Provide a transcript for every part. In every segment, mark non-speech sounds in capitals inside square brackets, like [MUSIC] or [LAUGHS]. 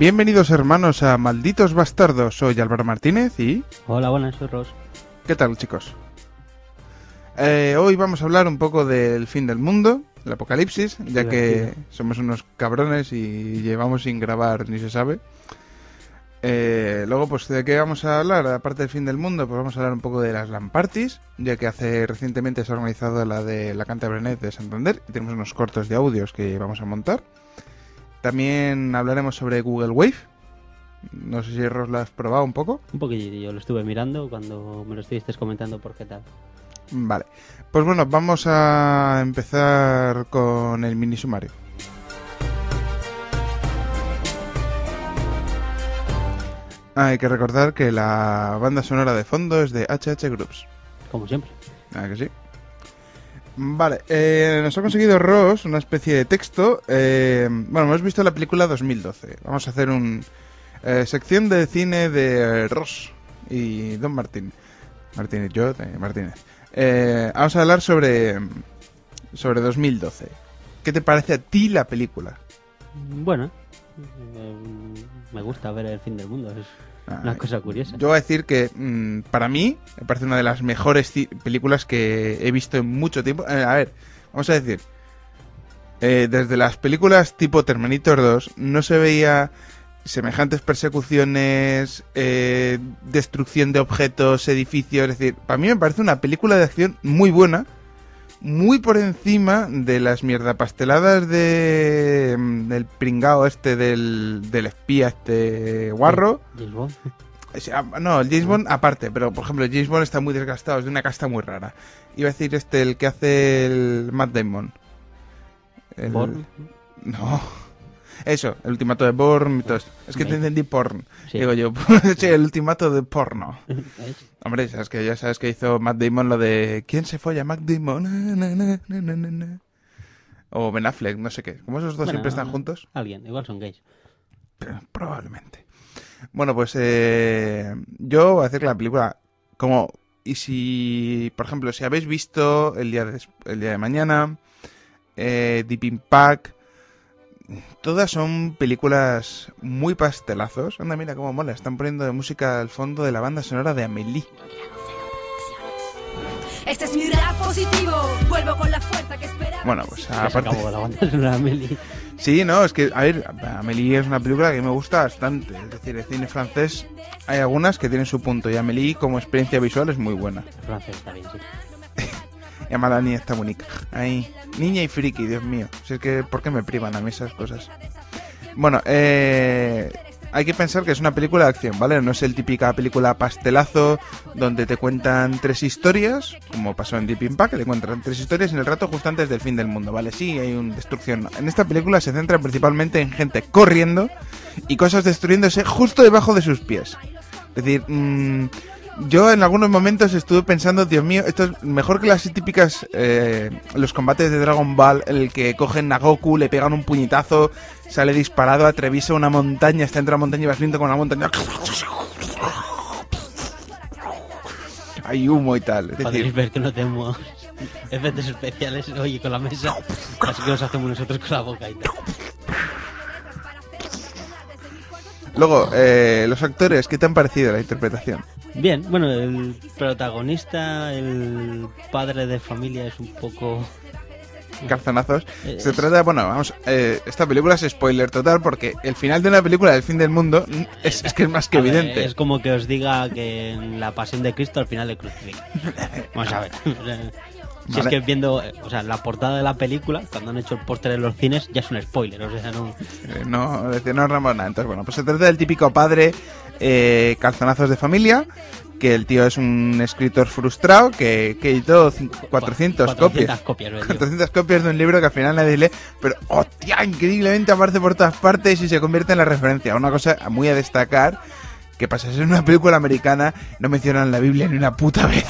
Bienvenidos hermanos a Malditos Bastardos, soy Álvaro Martínez y... Hola, buenas, soy Ross. ¿Qué tal chicos? Eh, hoy vamos a hablar un poco del fin del mundo, el apocalipsis, ya que somos unos cabrones y llevamos sin grabar ni se sabe. Eh, luego, pues, ¿de qué vamos a hablar? Aparte del fin del mundo, pues vamos a hablar un poco de las Lamparties, ya que hace recientemente se ha organizado la de la Cantabrenet de Santander y tenemos unos cortos de audios que vamos a montar. También hablaremos sobre Google Wave. No sé si Ross lo has probado un poco. Un poquillo, yo lo estuve mirando cuando me lo estuviste comentando por qué tal. Vale. Pues bueno, vamos a empezar con el mini sumario. Hay que recordar que la banda sonora de fondo es de HH Groups. Como siempre. Ah, que sí. Vale, eh, nos ha conseguido Ross una especie de texto. Eh, bueno, hemos visto la película 2012. Vamos a hacer un eh, sección de cine de Ross y Don Martín. Martínez, yo, Martínez. vamos a hablar sobre, sobre 2012. ¿Qué te parece a ti la película? Bueno, me gusta ver el fin del mundo. Es una cosa curiosa. Yo voy a decir que mm, para mí me parece una de las mejores películas que he visto en mucho tiempo. Eh, a ver, vamos a decir. Eh, desde las películas tipo Terminator 2 no se veía semejantes persecuciones, eh, destrucción de objetos, edificios. Es decir, para mí me parece una película de acción muy buena muy por encima de las mierda pasteladas de mm, del pringao este del, del espía este guarro. James Bond. [LAUGHS] Ah, no, el James Bond aparte, pero por ejemplo, el James Bond está muy desgastado, es de una casta muy rara. Iba a decir este, el que hace el Matt Damon. El... No. Eso, el ultimato de Born Es que te entendí porn. Digo yo, [LAUGHS] el ultimato de porno. [LAUGHS] Hombre, sabes que ya sabes que hizo Matt Damon lo de ¿Quién se folla Matt Damon? o Ben Affleck, no sé qué. ¿Cómo esos dos siempre están juntos? Alguien, igual son gays. probablemente. Bueno, pues eh, yo voy a hacer la película como... Y si, por ejemplo, si habéis visto el día de, el día de mañana, eh, Deep Impact, todas son películas muy pastelazos. Anda, mira cómo mola. Están poniendo de música al fondo de la banda sonora de Amelie. Este es mi rap positivo. Vuelvo con la fuerza que esperaba. Bueno, pues aparte. La banda sonora de Amelie. Sí, no, es que, a ver, Amelie es una película que me gusta bastante. Es decir, el cine francés hay algunas que tienen su punto y Amelie como experiencia visual es muy buena. El francés está bien, sí. Y además la niña está bonita. Ahí, niña y friki, Dios mío. Si es que, ¿por qué me privan a mí esas cosas? Bueno, eh, hay que pensar que es una película de acción, ¿vale? No es el típica película pastelazo donde te cuentan tres historias, como pasó en Deep Impact, que te cuentan tres historias en el rato justo antes del fin del mundo, ¿vale? Sí, hay una destrucción. En esta película se centra principalmente en gente corriendo y cosas destruyéndose justo debajo de sus pies. Es decir, mmm, yo en algunos momentos estuve pensando, Dios mío, esto es mejor que las típicas, eh, los combates de Dragon Ball, en el que cogen a Goku, le pegan un puñetazo, sale disparado, atraviesa una montaña, está entre la montaña y vas viendo con la montaña. Hay humo y tal. Es decir... ver que no tenemos efectos especiales, oye, con la mesa, así que los hacemos nosotros con la boca y tal. Luego, eh, los actores, ¿qué te han parecido la interpretación? Bien, bueno, el protagonista, el padre de familia es un poco... [LAUGHS] Calzonazos. Se trata, bueno, vamos, eh, esta película es spoiler total porque el final de una película del fin del mundo es, que es más que evidente. es como que os diga que en la pasión de Cristo al final le crucifican. Vamos a ver. [LAUGHS] Si es que viendo, o sea, la portada de la película, cuando han hecho el póster en los cines, ya es un spoiler, o sea, no... Eh, no, no nada. Entonces, bueno, pues se trata del típico padre eh, calzonazos de familia, que el tío es un escritor frustrado que, que editó 400, copias. copias 400 copias de un libro que al final nadie lee, pero hostia, increíblemente aparece por todas partes y se convierte en la referencia. Una cosa muy a destacar, que pasa ser una película americana, no mencionan la Biblia ni una puta vez.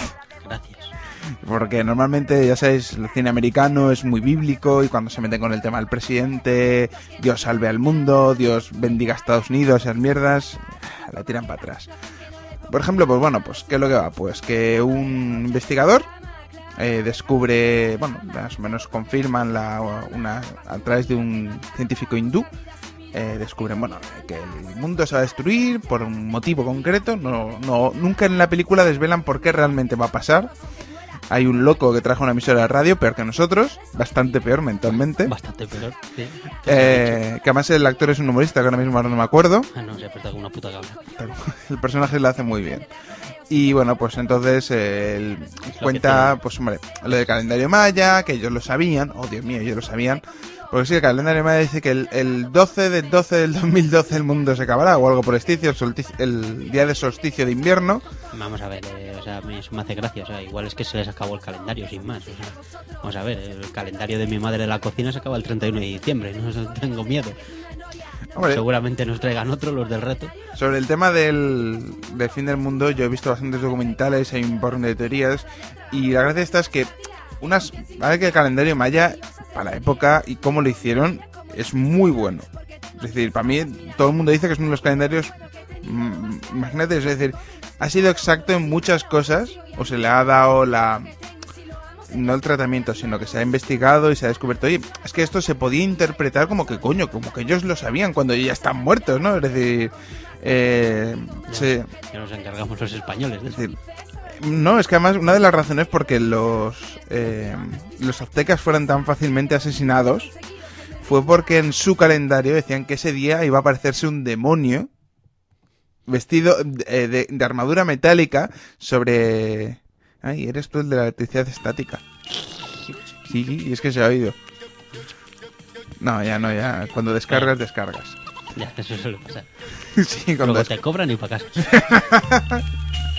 Porque normalmente, ya sabéis, el cine americano es muy bíblico y cuando se meten con el tema del presidente, Dios salve al mundo, Dios bendiga a Estados Unidos, esas mierdas, la tiran para atrás. Por ejemplo, pues bueno, pues ¿qué es lo que va? Pues que un investigador eh, descubre, bueno, más o menos confirman la, una, a través de un científico hindú, eh, descubren, bueno, que el mundo se va a destruir por un motivo concreto. No, no, nunca en la película desvelan por qué realmente va a pasar. Hay un loco que trajo una emisora de radio, peor que nosotros, bastante peor mentalmente. Bastante peor, sí. Eh, que además el actor es un humorista que ahora mismo no me acuerdo. Ah, no, se ha una puta cabra. El personaje lo hace muy bien. Y bueno, pues entonces eh, él cuenta, pues hombre, lo del calendario maya, que ellos lo sabían, oh Dios mío, ellos lo sabían, porque sí, el calendario maya dice que el, el 12 del 12 del 2012 el mundo se acabará, o algo por el solsticio, el, el día de solsticio de invierno. Vamos a ver, eh, o sea, mí eso me hace gracia. O sea, igual es que se les acabó el calendario, sin más. O sea, vamos a ver, el calendario de mi madre de la cocina se acaba el 31 de diciembre. [LAUGHS] No tengo miedo. Hombre, Seguramente nos traigan otro, los del reto. Sobre el tema del, del fin del mundo, yo he visto bastantes documentales, hay un montón de teorías, y la gracia esta es que unas, vale que el calendario maya, para la época y cómo lo hicieron, es muy bueno. Es decir, para mí, todo el mundo dice que es uno de los calendarios mm, imagínate, es decir, ha sido exacto en muchas cosas, o se le ha dado la... No el tratamiento, sino que se ha investigado y se ha descubierto, oye, es que esto se podía interpretar como que coño, como que ellos lo sabían cuando ya están muertos, ¿no? Es decir, eh, se- Ya nos encargamos los españoles de es eso. decir, no, es que además una de las razones porque los, eh, los aztecas fueran tan fácilmente asesinados fue porque en su calendario decían que ese día iba a aparecerse un demonio vestido eh, de, de armadura metálica sobre... Ay, eres tú el de la electricidad estática. Sí, y es que se ha oído. No, ya no, ya. Cuando descargas, descargas. Ya, eso suele pasar. [LAUGHS] sí, cuando Luego te cobran y para casa. [LAUGHS]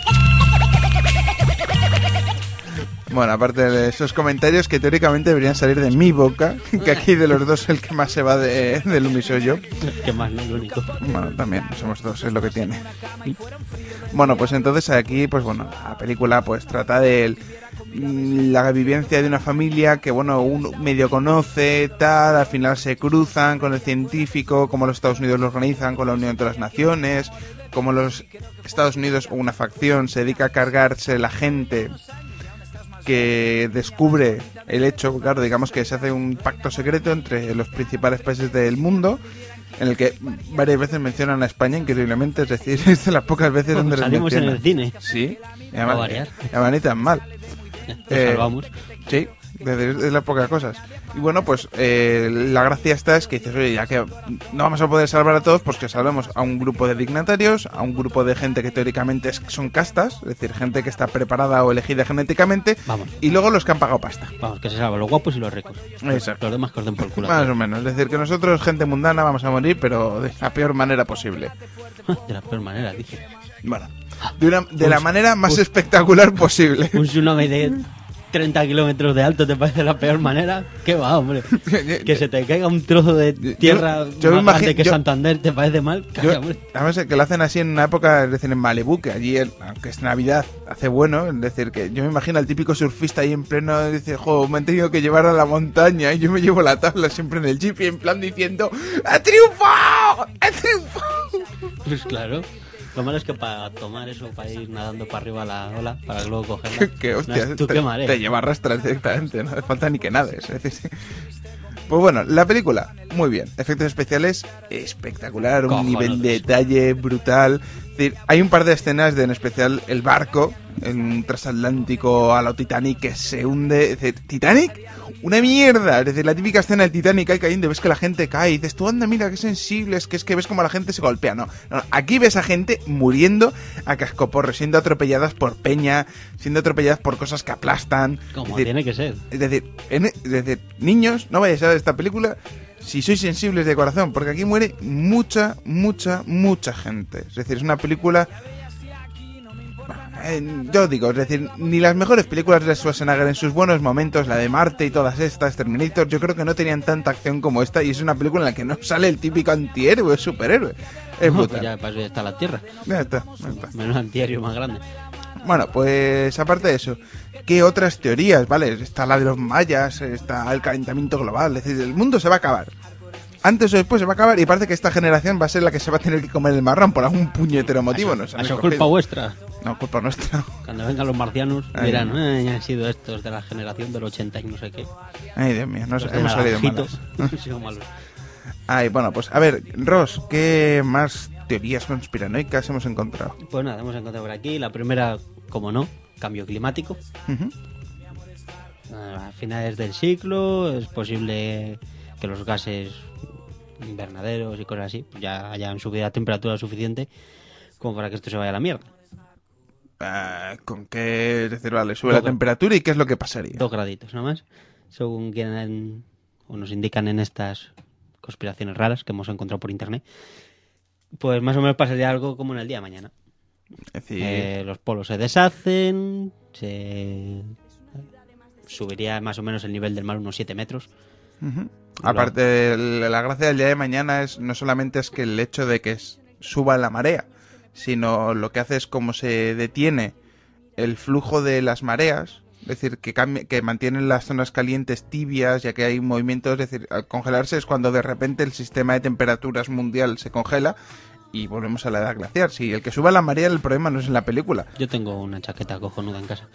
Bueno, aparte de esos comentarios que teóricamente deberían salir de mi boca, que aquí de los dos el que más se va de, del Lumi soy yo. que más no, lo único. Bueno, también, somos dos, es lo que tiene. Bueno, pues entonces aquí, pues bueno, la película pues trata de la vivencia de una familia que, bueno, uno medio conoce, tal, al final se cruzan con el científico, cómo los Estados Unidos lo organizan con la Unión de las Naciones, cómo los Estados Unidos o una facción se dedica a cargarse la gente que descubre el hecho, claro, digamos que se hace un pacto secreto entre los principales países del mundo, en el que varias veces mencionan a España, increíblemente, es decir, [LAUGHS] es de las pocas veces donde les Salimos en mencionan. el cine. Sí, y además, y además ni tan mal. [LAUGHS] Eh, salvamos. Sí, es decir, es de las pocas cosas. Y bueno, pues eh, la gracia está es que dices, oye, ya que no vamos a poder salvar a todos, pues que salvemos a un grupo de dignatarios, a un grupo de gente que teóricamente son castas, es decir, gente que está preparada o elegida genéticamente, Vamos, y luego los que han pagado pasta. vamos, que se salvan los guapos y los ricos. Exacto. Los demás que os por culo. Más o menos, es decir, que nosotros, gente mundana, vamos a morir, pero de la peor manera posible. De la peor manera, dice. Bueno, de, una, de la manera más un- espectacular posible. Un tsunami de 30 kilómetros de alto te parece la peor manera. ¿Qué va, hombre? [LAUGHS] Que se te caiga un trozo de tierra yo más grande imagino- que yo- Santander, ¿te parece mal? Yo- Calla, hombre. además que lo hacen así en una época, es decir, en Malibu, que allí, aunque es Navidad, hace bueno, es decir, que yo me imagino al típico surfista ahí en pleno, dice, jo, me han tenido que llevar a la montaña y yo me llevo la tabla siempre en el jeep y en plan diciendo, ¡ha triunfado! ¡ha triunfado! Pues claro. Lo malo es que para tomar eso, para ir nadando para arriba la ola, para luego cogerla. [LAUGHS] que hostia, no, tú te, qué marea. te lleva directamente, no hace falta ni que nades. es decir, Pues bueno, la película, muy bien. Efectos especiales, espectacular, un nivel de detalle brutal. Decir, hay un par de escenas de, en especial, el barco, en un transatlántico a lo Titanic que se hunde. Es decir, ¿Titanic? Una mierda. Es decir, la típica escena del Titanic ahí cayendo, ves que la gente cae y dices, tú anda, mira qué sensible, es que es que ves como la gente se golpea. No, no, aquí ves a gente muriendo a cascoporro, siendo atropelladas por peña, siendo atropelladas por cosas que aplastan. Como decir, tiene que ser. es decir, en- es decir, niños, no vayáis a ver esta película si sois sensibles de corazón, porque aquí muere mucha, mucha, mucha gente. Es decir, es una película... eh, yo digo, es decir, ni las mejores películas de Schwarzenegger en sus buenos momentos, la de Marte y todas estas, Terminator, yo creo que no tenían tanta acción como esta y es una película en la que no sale el típico antihéroe, superhéroe. Es No, pues ya, para eso ya está la Tierra. Ya está, ya está. Menos antiaéreo más grande. Bueno, pues aparte de eso, ¿qué otras teorías? ¿Vale? Está la de los mayas, está el calentamiento global, es decir, el mundo se va a acabar. Antes o después se va a acabar y parece que esta generación va a ser la que se va a tener que comer el marrón por algún puñetero motivo. Eso es escogido. culpa vuestra. No, culpa nuestra. Cuando vengan los marcianos Ay, dirán, no. "Eh, han sido estos de la generación del 80 y no sé qué. Ay, Dios mío, no sé, hemos salido [LAUGHS] sido malos. Ay, bueno, pues a ver, Ross, ¿qué más teorías conspiranoicas hemos encontrado? Pues nada, hemos encontrado por aquí. La primera, como no, cambio climático. A finales del siglo es posible que los gases invernaderos y cosas así pues ya hayan subido a temperatura suficiente como para que esto se vaya a la mierda. Ah, ¿Con qué? Es decir, vale, sube la temperatura y qué es lo que pasaría. Dos graditos nada más, según quieran o nos indican en estas conspiraciones raras que hemos encontrado por internet. Pues más o menos pasaría algo como en el día de mañana. Es decir, Eh, los polos se deshacen, se subiría más o menos el nivel del mar unos 7 metros. aparte, la gracia del día de mañana es no solamente es que el hecho de que suba la marea, sino lo que hace es como se detiene el flujo de las mareas, es decir, que, que mantienen las zonas calientes tibias, ya que hay movimientos, es decir, al congelarse es cuando de repente el sistema de temperaturas mundial se congela y volvemos a la edad glaciar. Si el que suba la marea, el problema no es en la película. Yo tengo una chaqueta cojonuda en casa.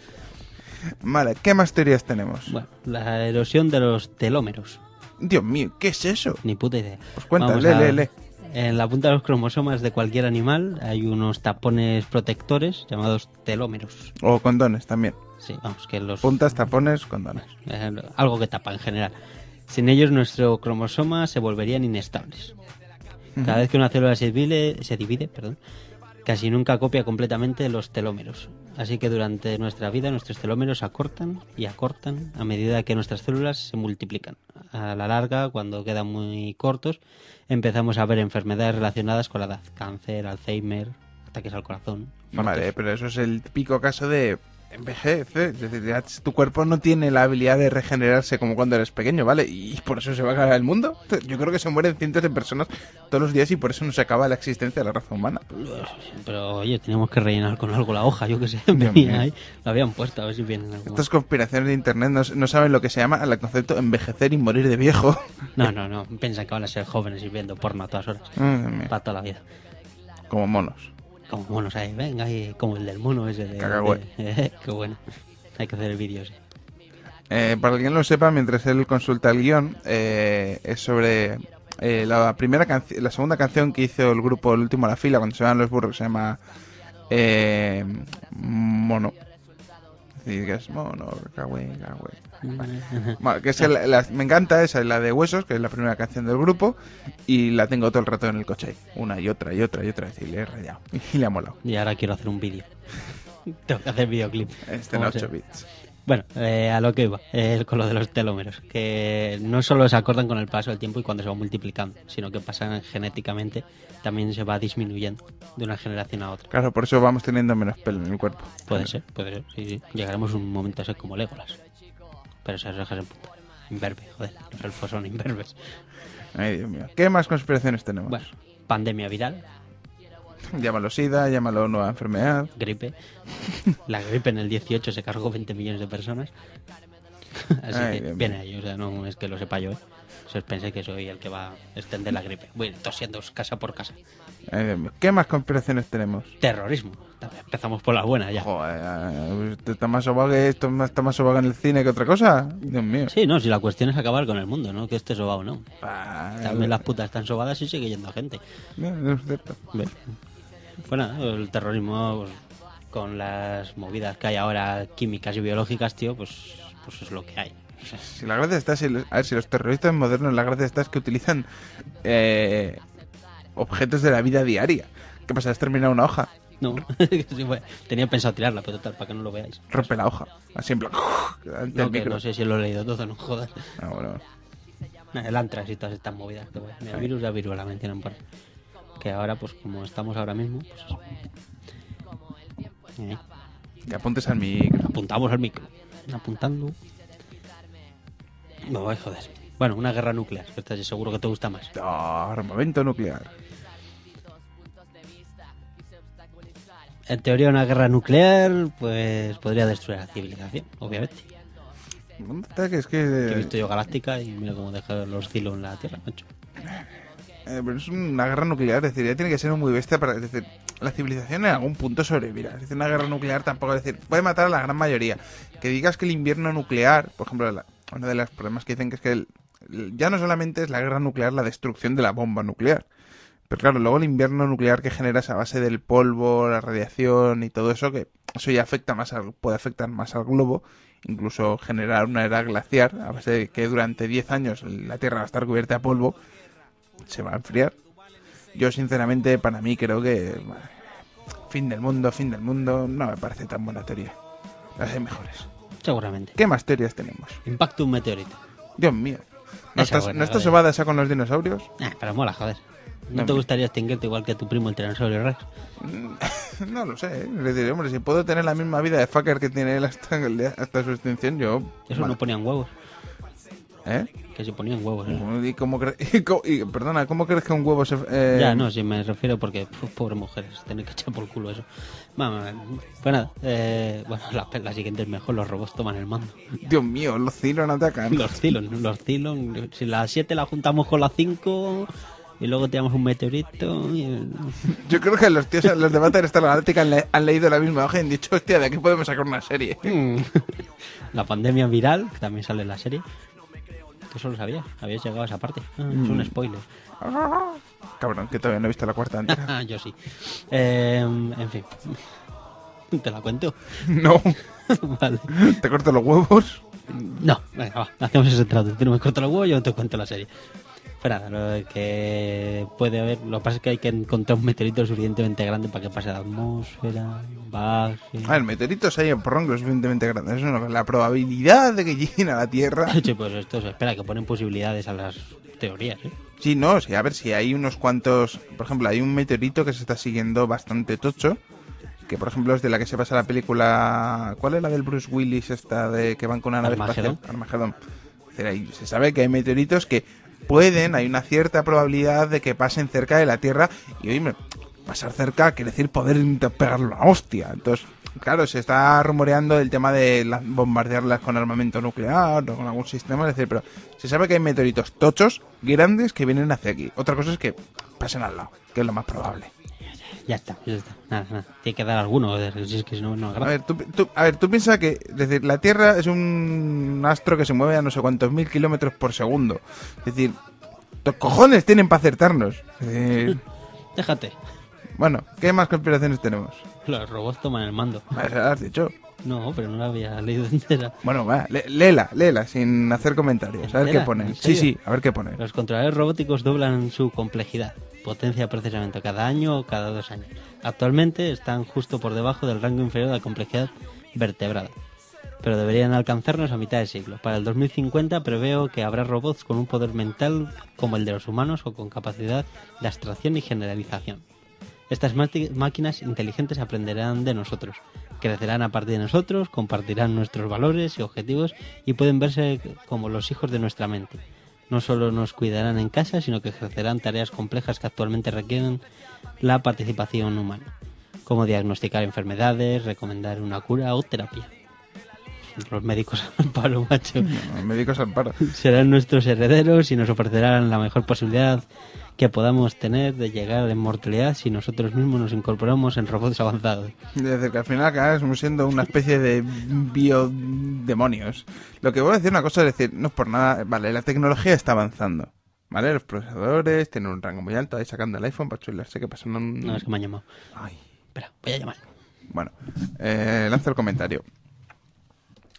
Vale, ¿qué más teorías tenemos? Bueno, la erosión de los telómeros. Dios mío, ¿qué es eso? Ni puta idea. Pues lee, a- lee, lee. En la punta de los cromosomas de cualquier animal hay unos tapones protectores llamados telómeros. O condones también. Sí, vamos, que los... Puntas, tapones, condones. eh, algo que tapa en general. Sin ellos nuestro cromosoma se volverían inestables. Cada vez que una célula se divide, se divide perdón, casi nunca copia completamente los telómeros. Así que durante nuestra vida nuestros telómeros acortan y acortan a medida que nuestras células se multiplican. A la larga, cuando quedan muy cortos, empezamos a ver enfermedades relacionadas con la edad. Cáncer, Alzheimer, ataques al corazón. Vale, pero eso es el típico caso de envejece. Es decir, ya tu cuerpo no tiene la habilidad de regenerarse como cuando eres pequeño, ¿vale? Y por eso se va a acabar el mundo. Yo creo que se mueren cientos de personas todos los días y por eso no se acaba la existencia de la raza humana. Pero oye, teníamos que rellenar con algo la hoja, yo que sé. [LAUGHS] Venía ahí, habían puesto, a ver si vienen algo. Estas conspiraciones de internet no, no saben lo que se llama el concepto envejecer y morir de viejo. [LAUGHS] No, no, no. Piensan que van a ser jóvenes y viendo porno a todas horas. Para toda la vida. Como monos. Como monos ahí, venga, ahí, como el del mono ese de. De- [LAUGHS] qué bueno. Hay que hacer el vídeo ese. Eh, para quien no lo sepa, mientras él consulta el guion, eh, es sobre eh, la primera canción, la segunda canción que hizo el grupo El último a la fila cuando se van los burros, se llama eh, Mono. Es decir, que es Mono, cagüe, cagüe. Bueno, que es la- me encanta esa, la de Huesos, que es la primera canción del grupo, y la tengo todo el rato en el coche ahí. Una y otra y otra y otra, y le he rayado. [LAUGHS] Y le ha molado. Y ahora quiero hacer un vídeo. [LAUGHS] Tengo que hacer videoclip. Este en ¿Cómo 8 se- bits. Bueno, eh, a lo que iba, eh, con lo de los telómeros, que no solo se acortan con el paso del tiempo y cuando se va multiplicando, sino que pasan genéticamente, también se va disminuyendo de una generación a otra. Claro, por eso vamos teniendo menos pelo en el cuerpo. Puede ser, puede ser, sí, sí. Llegaremos a un momento a ser como Legolas. Pero esas orejas en punta. Imberbe, joder, los elfos son imberbes. Ay, Dios mío. ¿Qué más conspiraciones tenemos? Bueno, pandemia viral, [LAUGHS] Llámalo SIDA, llámalo nueva enfermedad. gripe. [LAUGHS] La gripe en el 18 se cargó 20 millones de personas. [LAUGHS] Así Ay, que viene ahí, o sea, no es que lo sepa yo. ¿eh? O pensé que soy el que va a extender la gripe. Voy tosiendo casa por casa. Mío. ¿Qué más conspiraciones tenemos? Terrorismo. Empezamos por la buena ya. Joder, eh, está más sobado que esto está más sobado en el cine que otra cosa. Dios mío. Sí, no, si la cuestión es acabar con el mundo, ¿no? Que esté sobado, ¿no? También las putas están sobadas y sigue yendo gente. no, es cierto. ¿Ves? Pues el terrorismo pues, con las movidas que hay ahora químicas y biológicas, tío, pues, pues es lo que hay. Si la gracia está, si los, a ver, si los terroristas modernos, la gracia está es que utilizan eh, objetos de la vida diaria. ¿Qué pasa? ¿Has terminado una hoja? no, [LAUGHS] Sí, bueno, tenía pensado tirarla, pero total, para que no lo veáis. Rompe la hoja. Así en plan. [LAUGHS] No, que sé si lo he leído todo, no jodas. Ah, bueno. El antras y todas estas movidas. Que, bueno, el virus de viruela me tienen por. Que ahora, pues como estamos ahora mismo, pues. Eh, Que apuntes al micro. apuntamos al micro. Apuntando. No, ay, joder. Bueno, una guerra nuclear, estás seguro que te gusta más. Ah, armamento nuclear. En teoría, una guerra nuclear, pues podría destruir la civilización, obviamente. ¿Dónde está? Que es Que he que. visto yo Galáctica y mira cómo deja los hilos en la Tierra, macho. Eh, pero es una guerra nuclear, es decir, ya tiene que ser muy bestia para es decir, la civilización en algún punto sobrevivirá. Es decir, una guerra nuclear tampoco, es decir, puede matar a la gran mayoría. Que digas que el invierno nuclear, por ejemplo, la- uno de los problemas que dicen que es que el- ya no solamente es la guerra nuclear la destrucción de la bomba nuclear, pero claro, luego el invierno nuclear que genera esa base del polvo, la radiación y todo eso, que eso ya afecta más al, puede afectar más al globo, incluso generar una era glaciar, a base de que durante 10 años la Tierra va a estar cubierta de polvo, se va a enfriar. Yo sinceramente, para mí creo que fin del mundo, fin del mundo, no me parece tan buena teoría. Las hay mejores. Seguramente. ¿Qué más teorías tenemos? Impacto un meteorito. Dios mío. ¿No Esa estás, buena, ¿no estás joder. esa con los dinosaurios? Ah, pero mola, joder. ¿No te gustaría extinguirte igual que tu primo el tiranosaurio Rex? [LAUGHS] No lo sé. ¿eh? Le diré, hombre, si puedo tener la misma vida de fucker que tiene él hasta, el día- hasta su extinción, yo... Eso vale. no ponían huevos. ¿Eh? Que se ponían huevos. ¿eh? ¿Y cómo [LAUGHS] y y, perdona, ¿cómo crees que un huevo se... eh, Ya, no, si me refiero porque, pf, pobres mujeres, tener que echar por culo eso. Pues nada, eh, bueno, [LAUGHS] la, la siguiente es mejor, los robots toman el mando. Dios mío, los Cylon atacan. Los Cylon, los Cylon, si la 7 la juntamos con la 5 y luego tiramos un meteorito y... [LAUGHS] Yo creo que los tíos, los de Battlestar Galactica han, le- han leído la misma hoja y han dicho, hostia, de aquí podemos sacar una serie. Mm. La pandemia viral, que también sale en la serie. Tú solo sabías, habías llegado a esa parte. Ah, es un spoiler. [LAUGHS] Cabrón, que todavía no he visto la cuarta entera. [LAUGHS] Yo sí. Eh, en fin. ¿Te la cuento? [LAUGHS] No, vale. te corto los huevos. No, venga, va, hacemos ese trato. Tú no me cortas los huevos, yo te cuento la serie. Espera, lo que puede haber. Lo que pasa es que hay que encontrar un meteorito suficientemente grande para que pase la atmósfera, baje. A ver, meteoritos hay en porrón lo suficientemente grandes. Eso no, la probabilidad de que [LAUGHS] lleguen a la Tierra. [LAUGHS] Sí, pues esto se espera, que ponen posibilidades a las teorías, ¿eh? Sí, no, a ver si hay unos cuantos. Por ejemplo, hay un meteorito que se está siguiendo bastante tocho. Que por ejemplo es de la que se pasa la película. ¿Cuál es la del Bruce Willis? Esta de que van con una nave Armagedón. espacial? Armagedón. Se sabe que hay meteoritos que pueden, hay una cierta probabilidad de que pasen cerca de la Tierra. Y oye, pasar cerca quiere decir poder pegarle una hostia. Entonces, claro, se está rumoreando el tema de la- bombardearlas con armamento nuclear o con algún sistema, es decir, pero se sabe que hay meteoritos tochos, grandes, que vienen hacia aquí. Otra cosa es que pasen al lado, que es lo más probable. Ya está, ya está. Nada, nada. Tiene que dar alguno, si es que no, no A ver, tú, tú- a ver, tú piensas que es decir, la Tierra es un astro que se mueve a no sé cuántos mil kilómetros por segundo. Es decir, los cojones tienen para acertarnos. Decir, [LAUGHS] Déjate. bueno, ¿qué más conspiraciones tenemos? Los robots toman el mando. Has dicho. No, pero no la había leído [LAUGHS] entera. Bueno, va, lé- léela, léela, sin hacer comentarios. A ver qué pone. ¿En Sí, sí, a ver qué pone. Los controladores robóticos doblan su complejidad, potencia de procesamiento cada año o cada dos años. Actualmente están justo por debajo del rango inferior de la complejidad vertebrada, pero deberían alcanzarnos a mitad de siglo. Para el 2050 preveo que habrá robots con un poder mental como el de los humanos o con capacidad de abstracción y generalización. Estas máquinas inteligentes aprenderán de nosotros, crecerán a partir de nosotros, compartirán nuestros valores y objetivos y pueden verse como los hijos de nuestra mente. No solo nos cuidarán en casa, sino que ejercerán tareas complejas que actualmente requieren la participación humana, como diagnosticar enfermedades, recomendar una cura o terapia. Los médicos [LAUGHS] al macho No, médicos al paro. serán nuestros herederos y nos ofrecerán la mejor posibilidad que podamos tener de llegar a la inmortalidad si nosotros mismos nos incorporamos en robots avanzados. Desde que al final acabamos siendo una especie de biodemonios. Lo que voy a decir una cosa es decir, no es por nada, vale, la tecnología está avanzando. ¿Vale? Los procesadores tienen un rango muy alto, ahí sacando el iPhone para chularse que pasan un... No, es que me han llamado. Ay. Espera, voy a llamar. Bueno, eh, lanzo el comentario.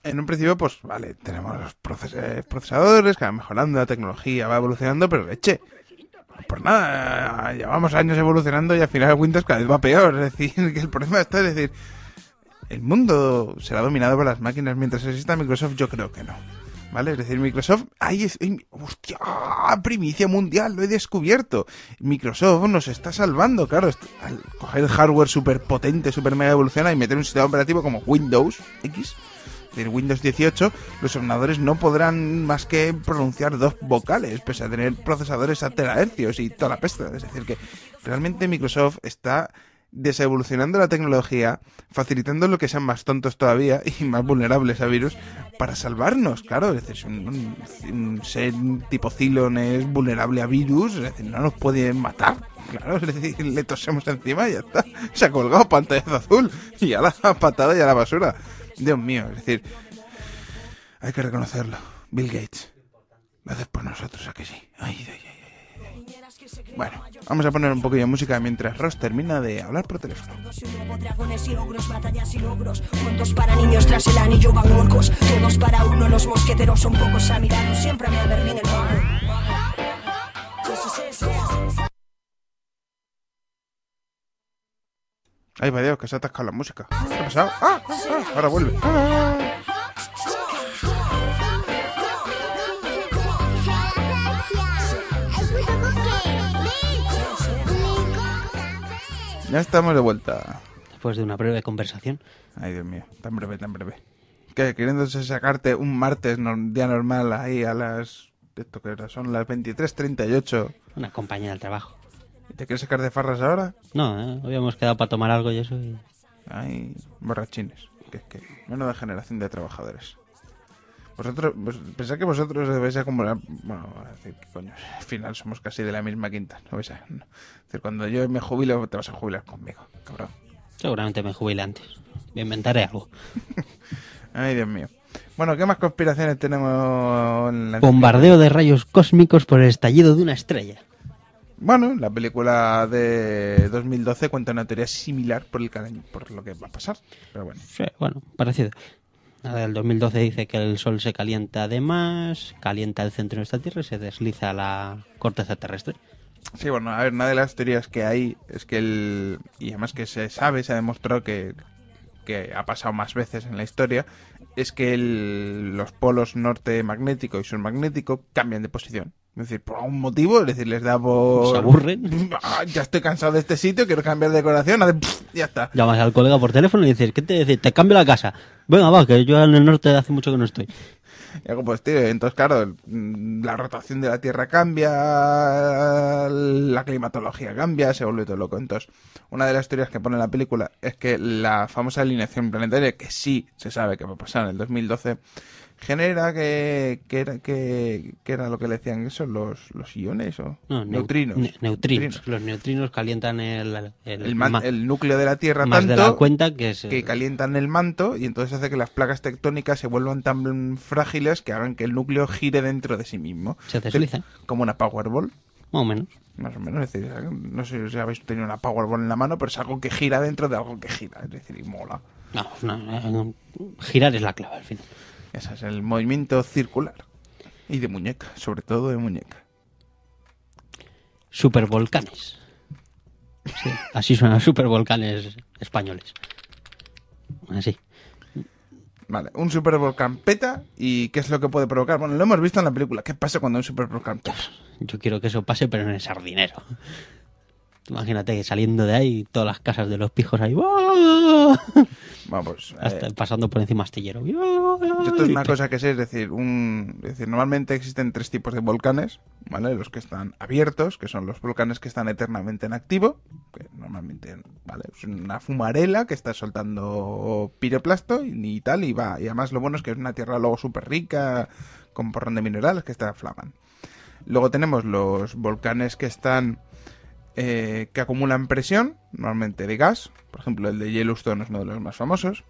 En un principio, pues vale, tenemos los proces- eh, procesadores que van mejorando, la tecnología va evolucionando, pero leche. Por nada, llevamos años evolucionando y al final Windows cada vez va peor. [LAUGHS] Es decir, que el problema está, es decir, el mundo será dominado por las máquinas mientras exista Microsoft, yo creo que no. ¿Vale? Es decir, Microsoft, ahí es, hostia, primicia mundial, lo he descubierto. Microsoft nos está salvando, claro, al coger hardware súper potente, súper mega evolucionado y meter un sistema operativo como Windows X, decir, Windows 18, los ordenadores no podrán más que pronunciar dos vocales, pese a tener procesadores a terahercios y toda la peste. Es decir, que realmente Microsoft está desevolucionando la tecnología, facilitando lo que sean más tontos todavía y más vulnerables a virus para salvarnos, claro, es decir, un- un ser tipo Cylon es vulnerable a virus, es decir, no nos puede matar, claro, es decir, le tosemos encima y ya está, se ha colgado pantallazo azul y a la patada y a la basura, Dios mío, es decir, hay que reconocerlo, Bill Gates, Lo haces por nosotros, ¿a que sí? Ay, ay, ay. Bueno, vamos a poner un poquillo de música mientras Ross termina de hablar por teléfono mago. Eso es eso. Ay, va Dios, que se ha atascado la música. ¿Qué ha pasado? ¡Ah! ah, ahora vuelve. ¡Ah! Ya estamos de vuelta. Después de una breve conversación. Ay, Dios mío, tan breve, tan breve. ¿Qué? Queriéndose sacarte un martes, no- día normal, ahí a las... ¿Esto qué hora? Son las 23.38. Una compañía del trabajo. ¿Y ¿Te quieres sacar de farras ahora? No, ¿eh? habíamos quedado para tomar algo y eso. Y... Ay, borrachines. Que es que, menuda generación de trabajadores. Vosotros, vos, pensad que vosotros debéis acumular. Bueno, a decir, ¿qué coño? Al final somos casi de la misma quinta. ¿no? vais a- no. Es decir, cuando yo me jubilo, te vas a jubilar conmigo, cabrón. Seguramente me jubile antes. Me inventaré algo. [LAUGHS] Ay, Dios mío. Bueno, ¿qué más conspiraciones tenemos en la Bombardeo de rayos cósmicos por el estallido de una estrella. Bueno, la película de 2012 cuenta una teoría similar por, el por lo que va a pasar. Pero bueno. Sí, bueno, parecido. La del 2012 dice que el Sol se calienta de más, calienta el centro de nuestra Tierra y se desliza la corteza terrestre. Sí, bueno, a ver, una de las teorías que hay es que el... Y además que se sabe, se ha demostrado que, que ha pasado más veces en la historia, es que el- los polos norte magnético y sur magnético cambian de posición. Es decir, por algún motivo, es decir, les da por... Se aburren. [LAUGHS] Ah, ya estoy cansado de este sitio, quiero cambiar de decoración, hace- ya está. Llamas al colega por teléfono y dices, ¿qué te dice? Te cambio la casa. Venga, va, que yo en el norte hace mucho que no estoy. Y hago, pues, tío, entonces, claro, mm, la rotación de la Tierra cambia, la climatología cambia, se vuelve todo loco. Entonces, una de las teorías que pone la película es que la famosa alineación planetaria, que sí se sabe que va a pasar en el 2012, genera que, que, era, que, que era lo que le decían eso, los, los iones o No, neu- neutrinos. ne- neutrinos. Neutrinos. Los neutrinos calientan el, el núcleo de la Tierra más tanto de la cuenta que es... que calientan el manto y entonces hace que las placas tectónicas se vuelvan tan frágiles que hagan que el núcleo gire dentro de sí mismo. Se desliza. Como una Powerball, Más o menos. más o menos. Es decir, no sé si habéis tenido una Powerball en la mano, pero es algo que gira dentro de algo que gira. Es decir, y mola. No, no, eh, girar es la clave al final. Ese es el movimiento circular. Y de muñeca, sobre todo de muñeca. Supervolcanes. Sí, así suenan supervolcanes españoles. Así. Vale, un supervolcán peta y ¿qué es lo que puede provocar? Bueno, lo hemos visto en la película. ¿Qué pasa cuando un supervolcán peta? Yo quiero que eso pase, pero en el sardinero. Imagínate que saliendo de ahí, todas las casas de los pijos ahí. ¡ah! Bueno, pues... Hasta eh, pasando por encima astillero. Esto es una cosa que sé, es decir, un, es decir, normalmente existen tres tipos de volcanes, ¿vale? Los que están abiertos, que son los volcanes que están eternamente en activo, que normalmente, ¿vale? Es una fumarela que está soltando piroplasto y, y tal, y va. Y además lo bueno es que es una tierra luego súper rica, con porrón de minerales que está flaman. Luego tenemos los volcanes que están eh, que acumulan presión, normalmente de gas, por ejemplo el de Yellowstone es uno de los más famosos,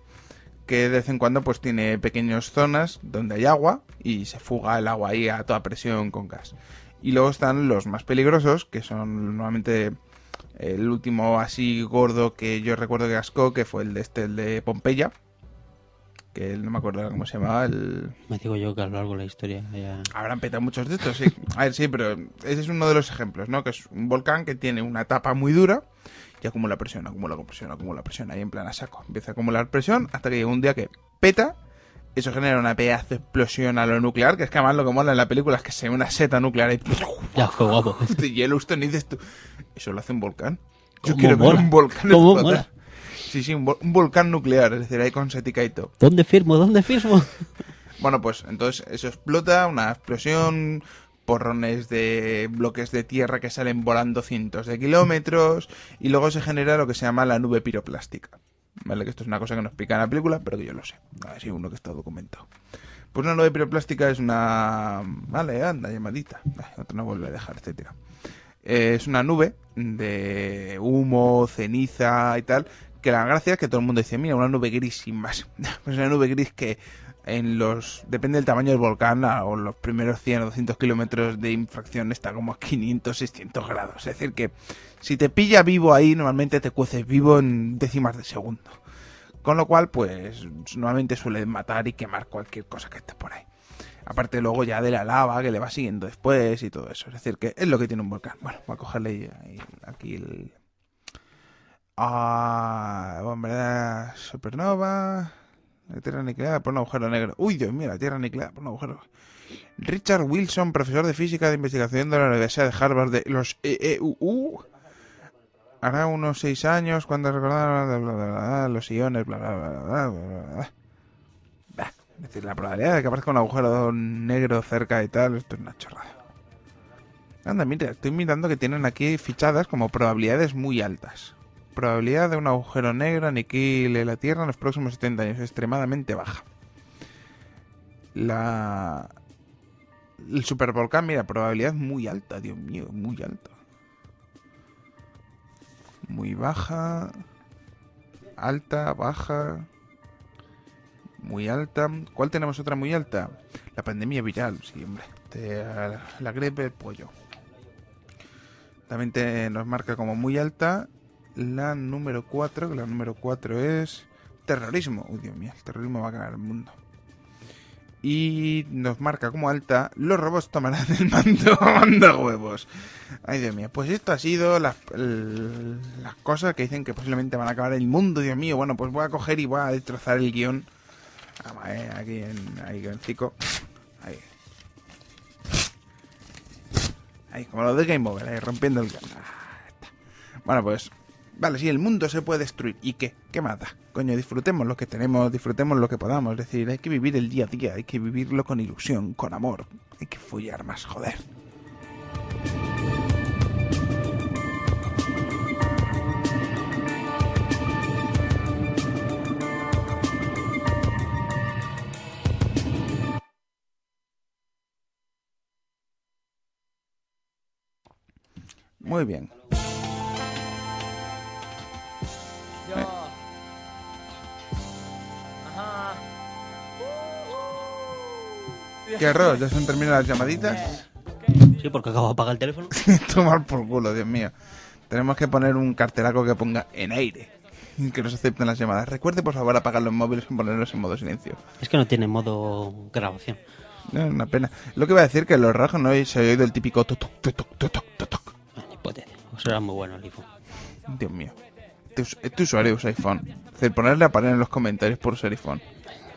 que de vez en cuando pues tiene pequeñas zonas donde hay agua y se fuga el agua ahí a toda presión con gas. Y luego están los más peligrosos, que son normalmente el último así gordo que yo recuerdo que cascó, que fue el de este, el de Pompeya, que no me acuerdo cómo se llamaba, el... Me digo yo que a lo largo de la historia ya... Habrán petado muchos de estos, sí. A ver, sí, pero ese es uno de los ejemplos, ¿no? Que es un volcán que tiene una tapa muy dura y acumula presión, acumula presión, acumula presión, ahí en plan a saco. Empieza a acumular presión hasta que llega un día que peta. Eso genera una pedazo de explosión a lo nuclear, que es que además lo que mola en la película es que se ve una seta nuclear y... [LAUGHS] Ya fue guapo. [LAUGHS] de Yellowstone y dices tú, eso lo hace un volcán. Yo ¿Cómo quiero ver un volcán ¿Cómo mola? Sí, sí, un, vol- un volcán nuclear, es decir, ahí con setica y todo. ¿Dónde firmo? ¿Dónde firmo? [LAUGHS] Bueno, pues entonces eso explota, una explosión, porrones de bloques de tierra que salen volando cientos de kilómetros y luego se genera lo que se llama la nube piroplástica. ¿Vale? Que esto es una cosa que no explica en la película, pero que yo lo sé. Así uno que está documentado. Pues una nube piroplástica es una... Vale, anda, llamadita. Ay, otro no vuelve a dejar, etcétera. Eh, es una nube de humo, ceniza y tal, la gracia es que todo el mundo dice, mira, una nube gris sin más. [LAUGHS] Pues una nube gris que en los depende del tamaño del volcán o los primeros 100 o 200 kilómetros de infracción está como a 500 600 grados. Es decir que si te pilla vivo ahí normalmente te cueces vivo en décimas de segundo. Con lo cual pues normalmente suele matar y quemar cualquier cosa que esté por ahí. Aparte luego ya de la lava que le va siguiendo después y todo eso. Es decir que es lo que tiene un volcán. Bueno voy a cogerle aquí el Ah, bomba supernova. La Tierra aniquilada por un agujero negro. Uy, Dios mío, la Tierra aniquilada por un agujero. Richard Wilson, profesor de física de investigación de la Universidad de Harvard de los EEUU. Hará unos seis años cuando recordaron los iones, bla, bla, bla, bla, bla, bla, Es decir, la probabilidad de que aparezca un agujero negro cerca y tal, esto es una chorrada. Anda, mira, estoy mirando que tienen aquí fichadas como probabilidades muy altas. Probabilidad de un agujero negro aniquile la Tierra en los próximos 70 años, extremadamente baja. La... El supervolcán, mira, probabilidad muy alta, Dios mío, muy alta. Muy baja. Alta, baja. Muy alta. ¿Cuál tenemos otra muy alta? La pandemia viral, sí, hombre. La, la gripe del pollo. También te- nos marca como muy alta la número 4, que la número 4 es terrorismo. Uy, Dios mío, el terrorismo va a ganar el mundo. Y nos marca como alta, los robots tomarán el mando, [LAUGHS] manda huevos. Ay, Dios mío, pues esto ha sido las, cosas que dicen que posiblemente van a acabar el mundo, Dios mío. Bueno, pues voy a coger y voy a destrozar el guion. Vamos, eh, aquí en, ahí en cico. Ahí. Ahí, como lo de Game Over, ahí, rompiendo el guion. Ah. Bueno, pues Vale, sí, el mundo se puede destruir. ¿Y qué? ¿Qué más? Coño, disfrutemos lo que tenemos, disfrutemos lo que podamos. Es decir, hay que vivir el día a día, hay que vivirlo con ilusión, con amor. Hay que follar más, joder. Muy bien. ¿Qué error? ¿Ya se han terminado las llamaditas? Sí, porque acabo de apagar el teléfono. [LAUGHS] Tomar por culo, Dios mío. Tenemos que poner un cartelaco que ponga en aire. Que nos acepten las llamadas. Recuerde, por favor, apagar los móviles y ponerlos en modo silencio. Es que no tiene modo grabación. No, una pena. Lo que iba a decir que en los rajos no se ha oído el típico totoc, totoc, totoc, totoc. Ah, era muy bueno el iPhone. Dios mío. Este, este usuario usa iPhone. Es decir, ponerle a parar en los comentarios por ser iPhone.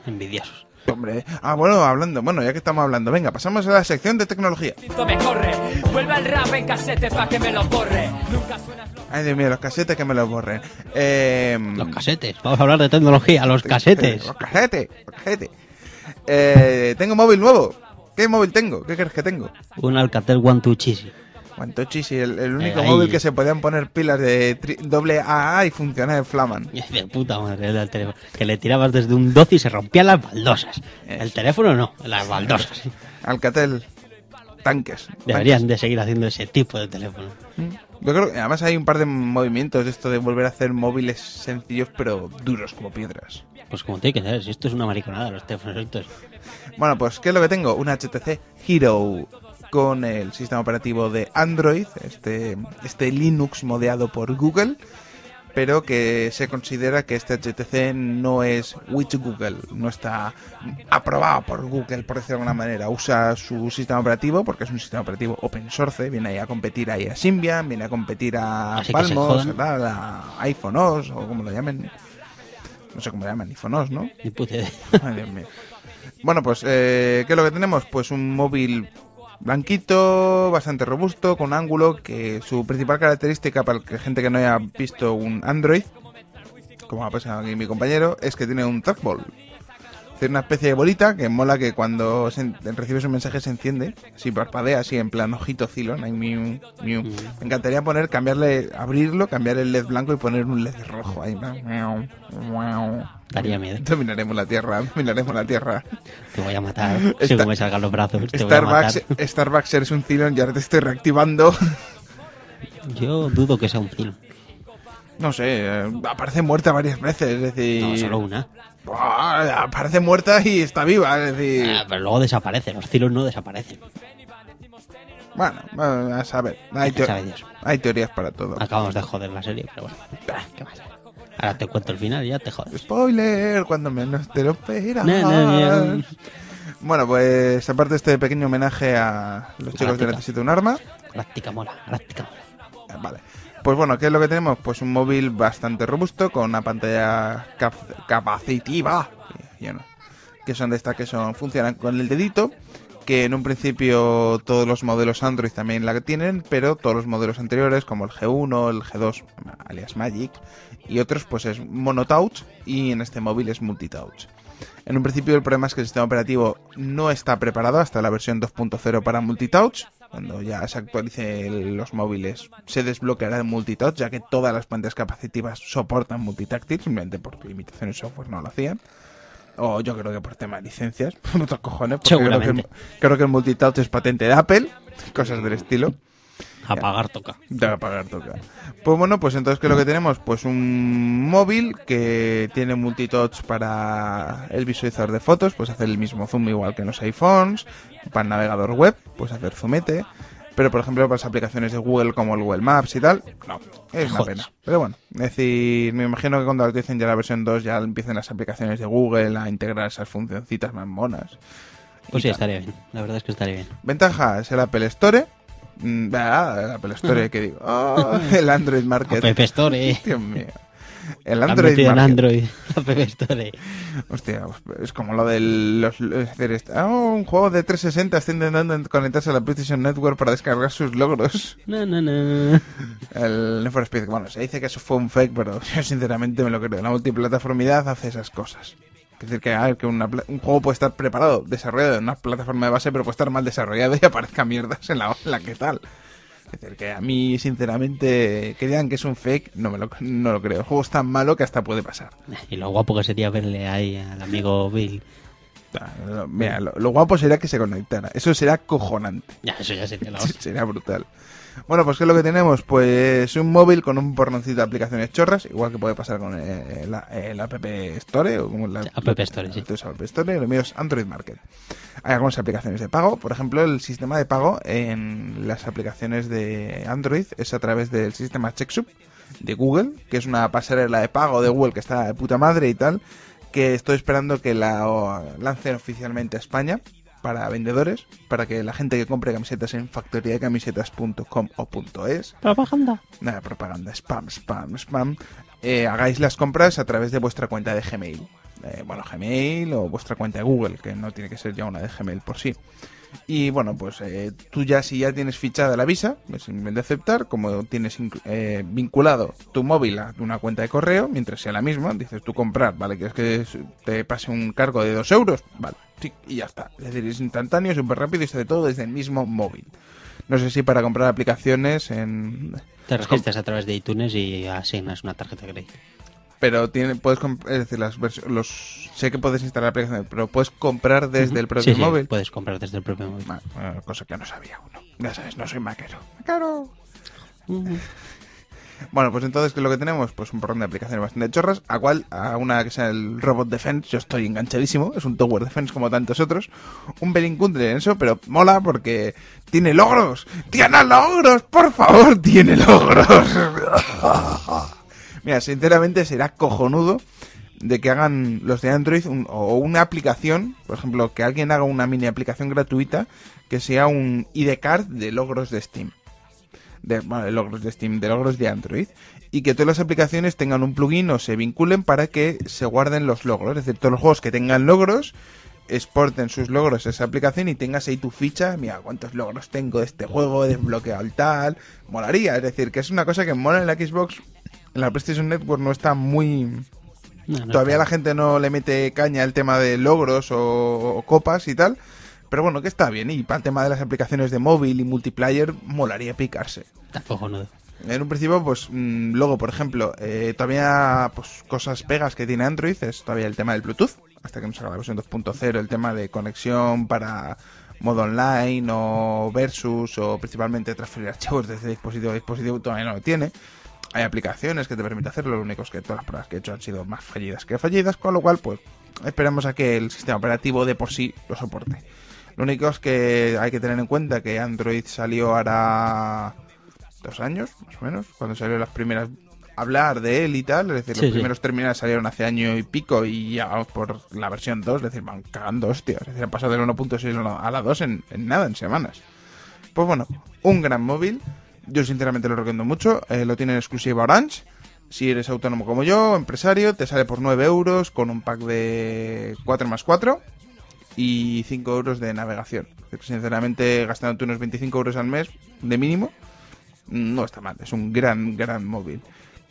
Envidiosos. Hombre. Ah, bueno, hablando. Bueno, ya que estamos hablando. Venga, pasamos a la sección de tecnología. Esto me corre. Vuelve al rap en casete pa' que me lo borre. Nunca suena flow. Ay, Dios mío, los casetes que me los borren. Eh, Los casetes. Vamos a hablar de tecnología. Los casetes. Los casetes, los casetes. Eh, tengo móvil nuevo. ¿Qué móvil tengo? ¿Qué crees que tengo? Un Alcatel One Two Cheesy. Guantochi, sí, el, el único Eh, móvil que se podían poner pilas de tri- doble AA y funcionar en Flaman. [LAUGHS] De puta madre el teléfono. Que le tirabas desde un 12 y se rompían las baldosas. Eso. El teléfono no, las baldosas. Alcatel, tanques. Deberían de seguir haciendo ese tipo de teléfono. tanques. Yo creo que además hay un par de movimientos de esto de volver a hacer móviles sencillos pero duros como piedras. Pues como tiene que ser, si esto es una mariconada, los teléfonos estos. Bueno, pues ¿qué es lo que tengo? Un HTC Hero con el sistema operativo de Android, este, este Linux modeado por Google, pero que se considera que este HTC no es with Google, no está aprobado por Google, por decirlo de alguna manera. Usa su sistema operativo porque es un sistema operativo open source, viene ahí a competir ahí a Symbian, viene a competir a Palmos, a iPhone OS o como lo llamen. No sé cómo lo llaman, iPhone OS, ¿no? Ay, Dios mío. Bueno, pues, eh, ¿qué es lo que tenemos? Pues un móvil blanquito, bastante robusto, con ángulo, que su principal característica para gente que no haya visto un Android, como ha pasado aquí mi compañero, es que tiene un trackball. Decir, una especie de bolita que mola que cuando se recibes un mensaje se enciende, así parpadea, así en plan ojito Cylon, ahí miu, miu. Mm. Me encantaría poner, cambiarle, abrirlo, cambiar el LED blanco y poner un LED rojo ahí. miau, miau. Daría miedo. Dominaremos la Tierra, dominaremos la Tierra. Te voy a matar. [LAUGHS] Esta- Según me salgan los brazos, te voy a matar. Starbucks, Starbucks eres un Cylon y ahora te estoy reactivando. Yo dudo que sea un film. No sé, eh, aparece muerta varias veces, es decir... No, solo una. Buah, aparece muerta y está viva, es decir... Ah, pero luego desaparece, los cilos no desaparecen. Bueno, bueno, a saber, hay, teo- Sabe Dios. hay teorías para todo. Acabamos de joder la serie, pero bueno. ¿Qué pasa? Ahora te cuento el final y ya te jodes. Spoiler, cuando menos te lo esperas. Na, na, na. Bueno, pues aparte de este pequeño homenaje a los chicos Galáctica. Necesito un arma, Galáctica mola, galáctica mola. vale. Pues bueno, ¿qué es lo que tenemos? Pues un móvil bastante robusto con una pantalla cap- capacitiva, que son de estas que son funcionan con el dedito, que en un principio todos los modelos Android también la tienen, pero todos los modelos anteriores como el G1, el G2, alias Magic, y otros pues es monotouch y en este móvil es multitouch. En un principio el problema es que el sistema operativo no está preparado hasta la versión 2.0 para multitouch. Cuando ya se actualice el- los móviles se desbloqueará el multitouch, ya que todas las pantallas capacitivas soportan multitáctil, simplemente por limitaciones de software no lo hacían. O yo creo que por tema de licencias, [LAUGHS] otros cojones, porque creo que, el, Seguramente. creo que el multitouch es patente de Apple, cosas del estilo. Apagar toca. Debe pagar toca. Pues bueno, pues entonces, ¿qué es lo que tenemos? Pues un móvil que tiene multitouch para el visualizador de fotos, pues hacer el mismo zoom igual que en los iPhones, para el navegador web, pues hacer zoomete, pero por ejemplo para las aplicaciones de Google como el Google Maps y tal, no, es una Joder. pena. Pero bueno, es decir, me imagino que cuando actualicen ya la versión 2 ya empiecen las aplicaciones de Google a integrar esas funcioncitas más monas. Pues sí, tal. estaría bien. La verdad es que estaría bien. Ventaja es el Apple Store. Mm, ah, el Apple Store, que digo. Ah, el Android Market. App Store. [LAUGHS] Dios mío. El Android Market. Android. [LAUGHS] App Store. Hostia, es como lo del los, ah, un juego de 360 está intentando conectarse a la PlayStation Network para descargar sus logros. [LAUGHS] No, no, no. El Need for Speed, bueno, se dice que eso fue un fake, pero yo sinceramente me lo creo. La multiplataformidad hace esas cosas. Es decir, que, a ver, que una pla- un juego puede estar preparado, desarrollado en una plataforma de base, pero puede estar mal desarrollado y [LAUGHS] aparezca mierdas en la, en la que tal. Es decir, que a mí, sinceramente, que digan que es un fake, no me lo, no lo creo. El juego es tan malo que hasta puede pasar. Y lo guapo que sería verle ahí al amigo Bill. Ah, Mira, lo, lo guapo sería que se conectara. Eso será cojonante. Ya, eso ya sería la [LAUGHS] hostia. Sería brutal. Bueno, pues ¿qué es lo que tenemos? Pues un móvil con un porroncito de aplicaciones chorras, igual que puede pasar con eh, la, el App Store o como la App Store, sí. Entonces, App Store, lo mío es Android Market. Hay algunas aplicaciones de pago, por ejemplo, el sistema de pago en las aplicaciones de Android es a través del sistema CheckSoup de Google, que es una pasarela de pago de Google que está de puta madre y tal, que estoy esperando que la lancen oficialmente a España para vendedores, para que la gente que compre camisetas en factoriacamisetas.com o punto .es Propaganda. nada, propaganda, spam, spam, spam, eh, hagáis las compras a través de vuestra cuenta de Gmail. Eh, bueno, Gmail o vuestra cuenta de Google, que no tiene que ser ya una de Gmail por sí. Y bueno, pues eh, tú ya si ya tienes fichada la visa, simplemente aceptar, como tienes eh, vinculado tu móvil a una cuenta de correo, mientras sea la misma, dices tú comprar, ¿vale? ¿Quieres que te pase un cargo de dos euros? Vale, y ya está. Es decir, es instantáneo, súper rápido y sobre todo desde el mismo móvil. No sé si para comprar aplicaciones en... Te registras a través de iTunes y asignas una tarjeta de crédito. Pero tiene, puedes es decir, las los sé que puedes instalar aplicaciones, pero puedes comprar desde el propio Sí, sí, móvil. puedes comprar desde el propio móvil. Cosa que no sabía uno. Ya sabes, no soy maquero. Maquero. Bueno, pues entonces, ¿qué es lo que tenemos? Pues un porrón de aplicaciones bastante chorras, a cual, a una que sea el Robot Defense, yo estoy enganchadísimo, es un Tower Defense como tantos otros, un pelín en eso, pero mola porque tiene logros, tiene logros, por favor, tiene logros. [LAUGHS] Mira, sinceramente será cojonudo de que hagan los de Android un- o una aplicación, por ejemplo, que alguien haga una mini aplicación gratuita que sea un ID card de logros de Steam. De, bueno, de logros de Steam, de logros de Android. Y que todas las aplicaciones tengan un plugin o se vinculen para que se guarden los logros. Es decir, todos los juegos que tengan logros, exporten sus logros a esa aplicación y tengas ahí tu ficha. Mira, cuántos logros tengo de este juego, desbloqueado el tal. Molaría. Es decir, que es una cosa que mola en la Xbox. En la PlayStation Network no está muy. No, no Todavía la gente no le mete caña al tema de logros o, o copas y tal. Pero bueno, que está bien. Y para el tema de las aplicaciones de móvil y multiplayer, molaría picarse. Está cojonudo. En un principio, pues mm, luego, por ejemplo, eh, todavía pues cosas pegas que tiene Android es todavía el tema del Bluetooth, hasta que nos salga la versión 2.0, el tema de conexión para modo online o versus o principalmente transferir archivos desde dispositivo a dispositivo todavía no lo tiene. hay aplicaciones que te permiten hacerlo, lo único es que todas las pruebas que he hecho han sido más fallidas que fallidas, con lo cual, pues, esperemos a que el sistema operativo de por sí lo soporte. Lo único es que hay que tener en cuenta que Android salió ahora dos años, más o menos, cuando salieron las primeras hablar de él y tal, es decir, Sí, los sí. primeros terminales salieron hace año y pico y ya vamos por la versión 2, es decir, van cagando hostias, es decir, han pasado del 1.6 a la 2 en, en nada, en semanas. Pues bueno, un gran móvil, yo sinceramente lo recomiendo mucho, eh, lo tiene en exclusiva Orange, si eres autónomo como yo, empresario, te sale por 9 euros con un pack de 4 más 4 y 5 euros de navegación. Sinceramente, gastándote unos 25 euros al mes de mínimo, no está mal, es un gran, gran móvil.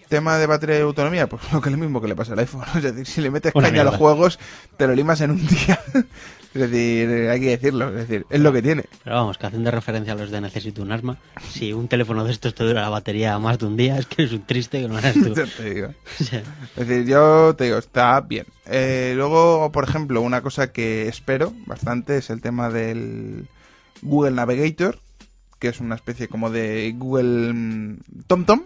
Tema de batería y autonomía, pues [LAUGHS] lo que es lo mismo que le pasa al iPhone. [LAUGHS] Es decir, si le metes Una caña a los juegos, te lo limas en un día. Es decir, hay que decirlo, es decir, es lo que tiene. Pero vamos, que hacen de referencia a los de necesito un arma. Si un teléfono de estos te dura la batería más de un día, es que eres un triste que no eres tú. [LAUGHS] Te digo. [LAUGHS] Es decir, yo te digo, está bien. Eh, luego, por ejemplo, una cosa que espero bastante es el tema del Google Navigator, que es una especie como de Google mm, TomTom,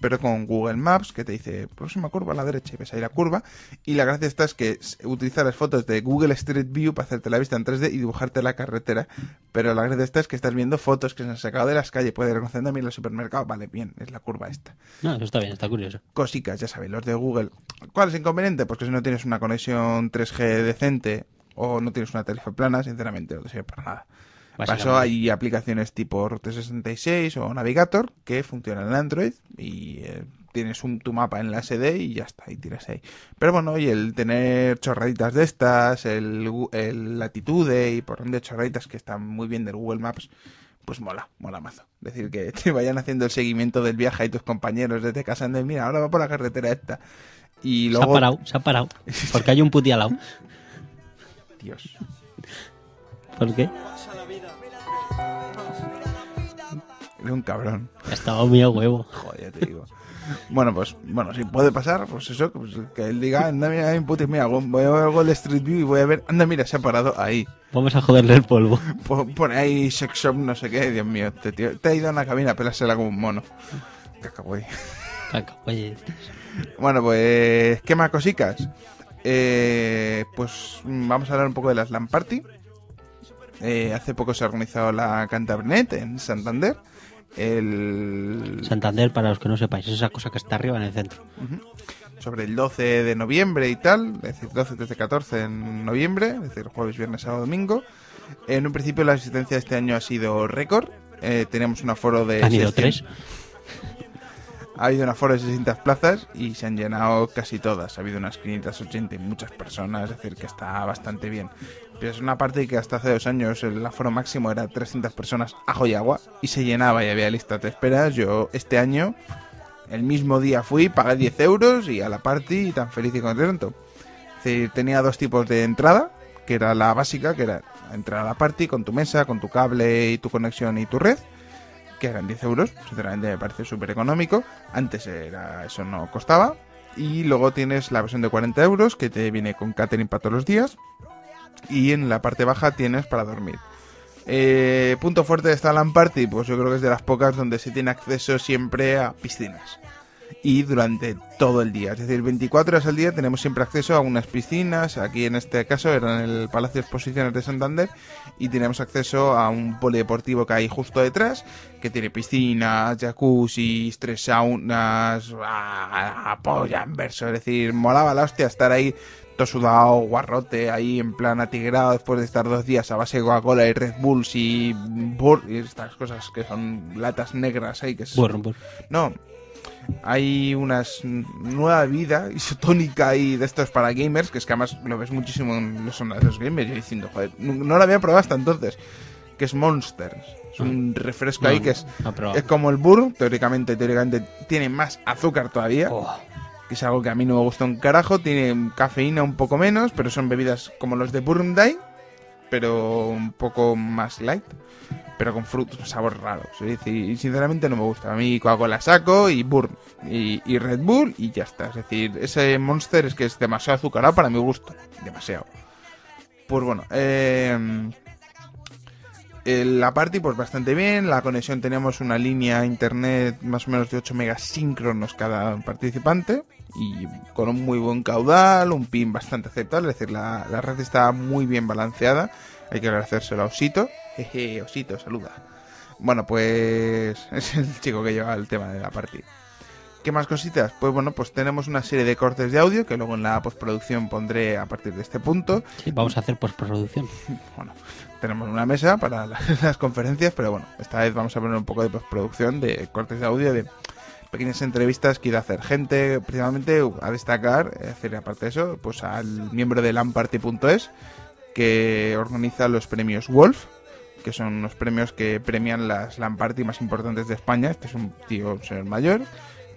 pero con Google Maps, que te dice próxima curva a la derecha y ves ahí la curva. Y la gracia está es que utilizar las fotos de Google Street View para hacerte la vista en 3D y dibujarte la carretera. Pero la gracia está es que estás viendo fotos que se han sacado de las calles. Puedes reconocer también el supermercado. Vale, bien, es la curva esta no, eso está bien, está curioso. cosicas, ya sabéis, los de Google. ¿Cuál es el inconveniente? Pues que si no tienes una conexión 3G decente o no tienes una tarifa plana, sinceramente no te sirve para nada. Básicamente. hay aplicaciones tipo Route 66 o Navigator que funcionan en Android y eh, tienes un, tu mapa en la SD y ya está, y tiras ahí. Pero bueno, y el tener chorraditas de estas, el, el latitude y por donde chorraditas que están muy bien del Google Maps, pues mola, mola mazo. Es decir, que [LAUGHS] te vayan haciendo el seguimiento del viaje y tus compañeros desde casa de mira, ahora va por la carretera esta. Y Se ha luego... parado, se ha parado. Porque hay un puti al lado. Dios. ¿Por qué? Eres un cabrón. Estaba muy a huevo. Joder, te digo. Bueno, pues, bueno, si puede pasar, pues eso, pues que él diga, anda, mira, puto, mira, voy a ver de Street View y voy a ver, anda, mira, se ha parado ahí. Vamos a joderle el polvo. Po- Pone ahí sex shop, no sé qué, Dios mío, te, tío, te ha ido a una cabina a pelársela como un mono. Caca, güey. Caca, oye, Bueno, pues, ¿qué más cosicas? Eh, pues mm, vamos a hablar un poco de las LAN Party. Eh, hace poco se ha organizado la Cantabrinet en Santander. El, Santander, para los que no sepáis, es esa cosa que está arriba en el centro. Sobre el 12 de noviembre y tal, es decir, 12, 13, 14 en noviembre, es decir, jueves, viernes, sábado, domingo. En un principio la asistencia de este año ha sido récord. Eh, tenemos un aforo de... Han ido 600 tres. Ha habido un aforo de 600 plazas y se han llenado casi todas. Ha habido unas 580 y muchas personas, es decir, que está bastante bien. Es una parte que hasta hace dos años el aforo máximo era 300 personas ajo y agua y se llenaba y había lista de esperas. Yo este año, el mismo día fui, pagué 10 euros y a la party tan feliz y contento. Tenía dos tipos de entrada, que era la básica, que era entrar a la party con tu mesa, con tu cable y tu conexión y tu red que eran 10 euros, sinceramente me parece súper económico. Antes era eso no costaba. Y luego tienes la versión de 40 euros que te viene con catering para todos los días. Y en la parte baja tienes para dormir. Eh, punto fuerte de esta LAN Party, pues yo creo que es de las pocas donde se tiene acceso siempre a piscinas. Y durante todo el día, es decir, 24 horas al día tenemos siempre acceso a unas piscinas. Aquí en este caso era en el Palacio de Exposiciones de Santander. Y tenemos acceso a un polideportivo que hay justo detrás, que tiene piscinas, jacuzzi, tres saunas, a, a polla en verso. Es decir, molaba la hostia estar ahí todo sudado, guarrote, ahí en plan atigrado después de estar dos días a base de Coca-Cola y Red Bulls y, bur y estas cosas que son latas negras ahí que es... No, hay unas nueva vida isotónica y de estos para gamers, que es que además lo ves muchísimo en los, los gamers, yo diciendo, joder, no, lo había probado hasta entonces, que es Monsters. Es un refresco ahí que es, no es como el Burr, teóricamente, teóricamente tiene más azúcar todavía, Oh, que es algo que a mí no me gusta un carajo, tiene cafeína un poco menos, pero son bebidas como los de Burundai, pero un poco más light, pero con frutos, sabor raro. Es decir, sinceramente no me gusta. A mí Coca-Cola saco y Burn y, y Red Bull y ya está. Es decir, ese Monster es que es demasiado azucarado para mi gusto. Demasiado. Pues bueno, Eh, la party, pues bastante bien. La conexión teníamos una línea internet más o menos de 8 megas síncronos cada participante. Y con un muy buen caudal, un pin bastante aceptable. Es decir, la, la red está muy bien balanceada. Hay que agradecérselo a Osito. Jeje, Osito, saluda. Bueno, pues [LAUGHS] es el chico que lleva el tema de la party. ¿Qué más cositas? Pues bueno, pues tenemos una serie de cortes de audio que luego en la postproducción pondré a partir de este punto. Sí, vamos a hacer postproducción. [LAUGHS] Bueno, tenemos una mesa para la- [LAUGHS] las conferencias, pero bueno, esta vez vamos a poner un poco de postproducción de cortes de audio de pequeñas entrevistas que irá a hacer gente, principalmente a destacar, es aparte de eso, pues al miembro de lamparty.es que organiza los premios Wolf, que son unos premios que premian las LAN party más importantes de España. Este es un tío, un señor mayor,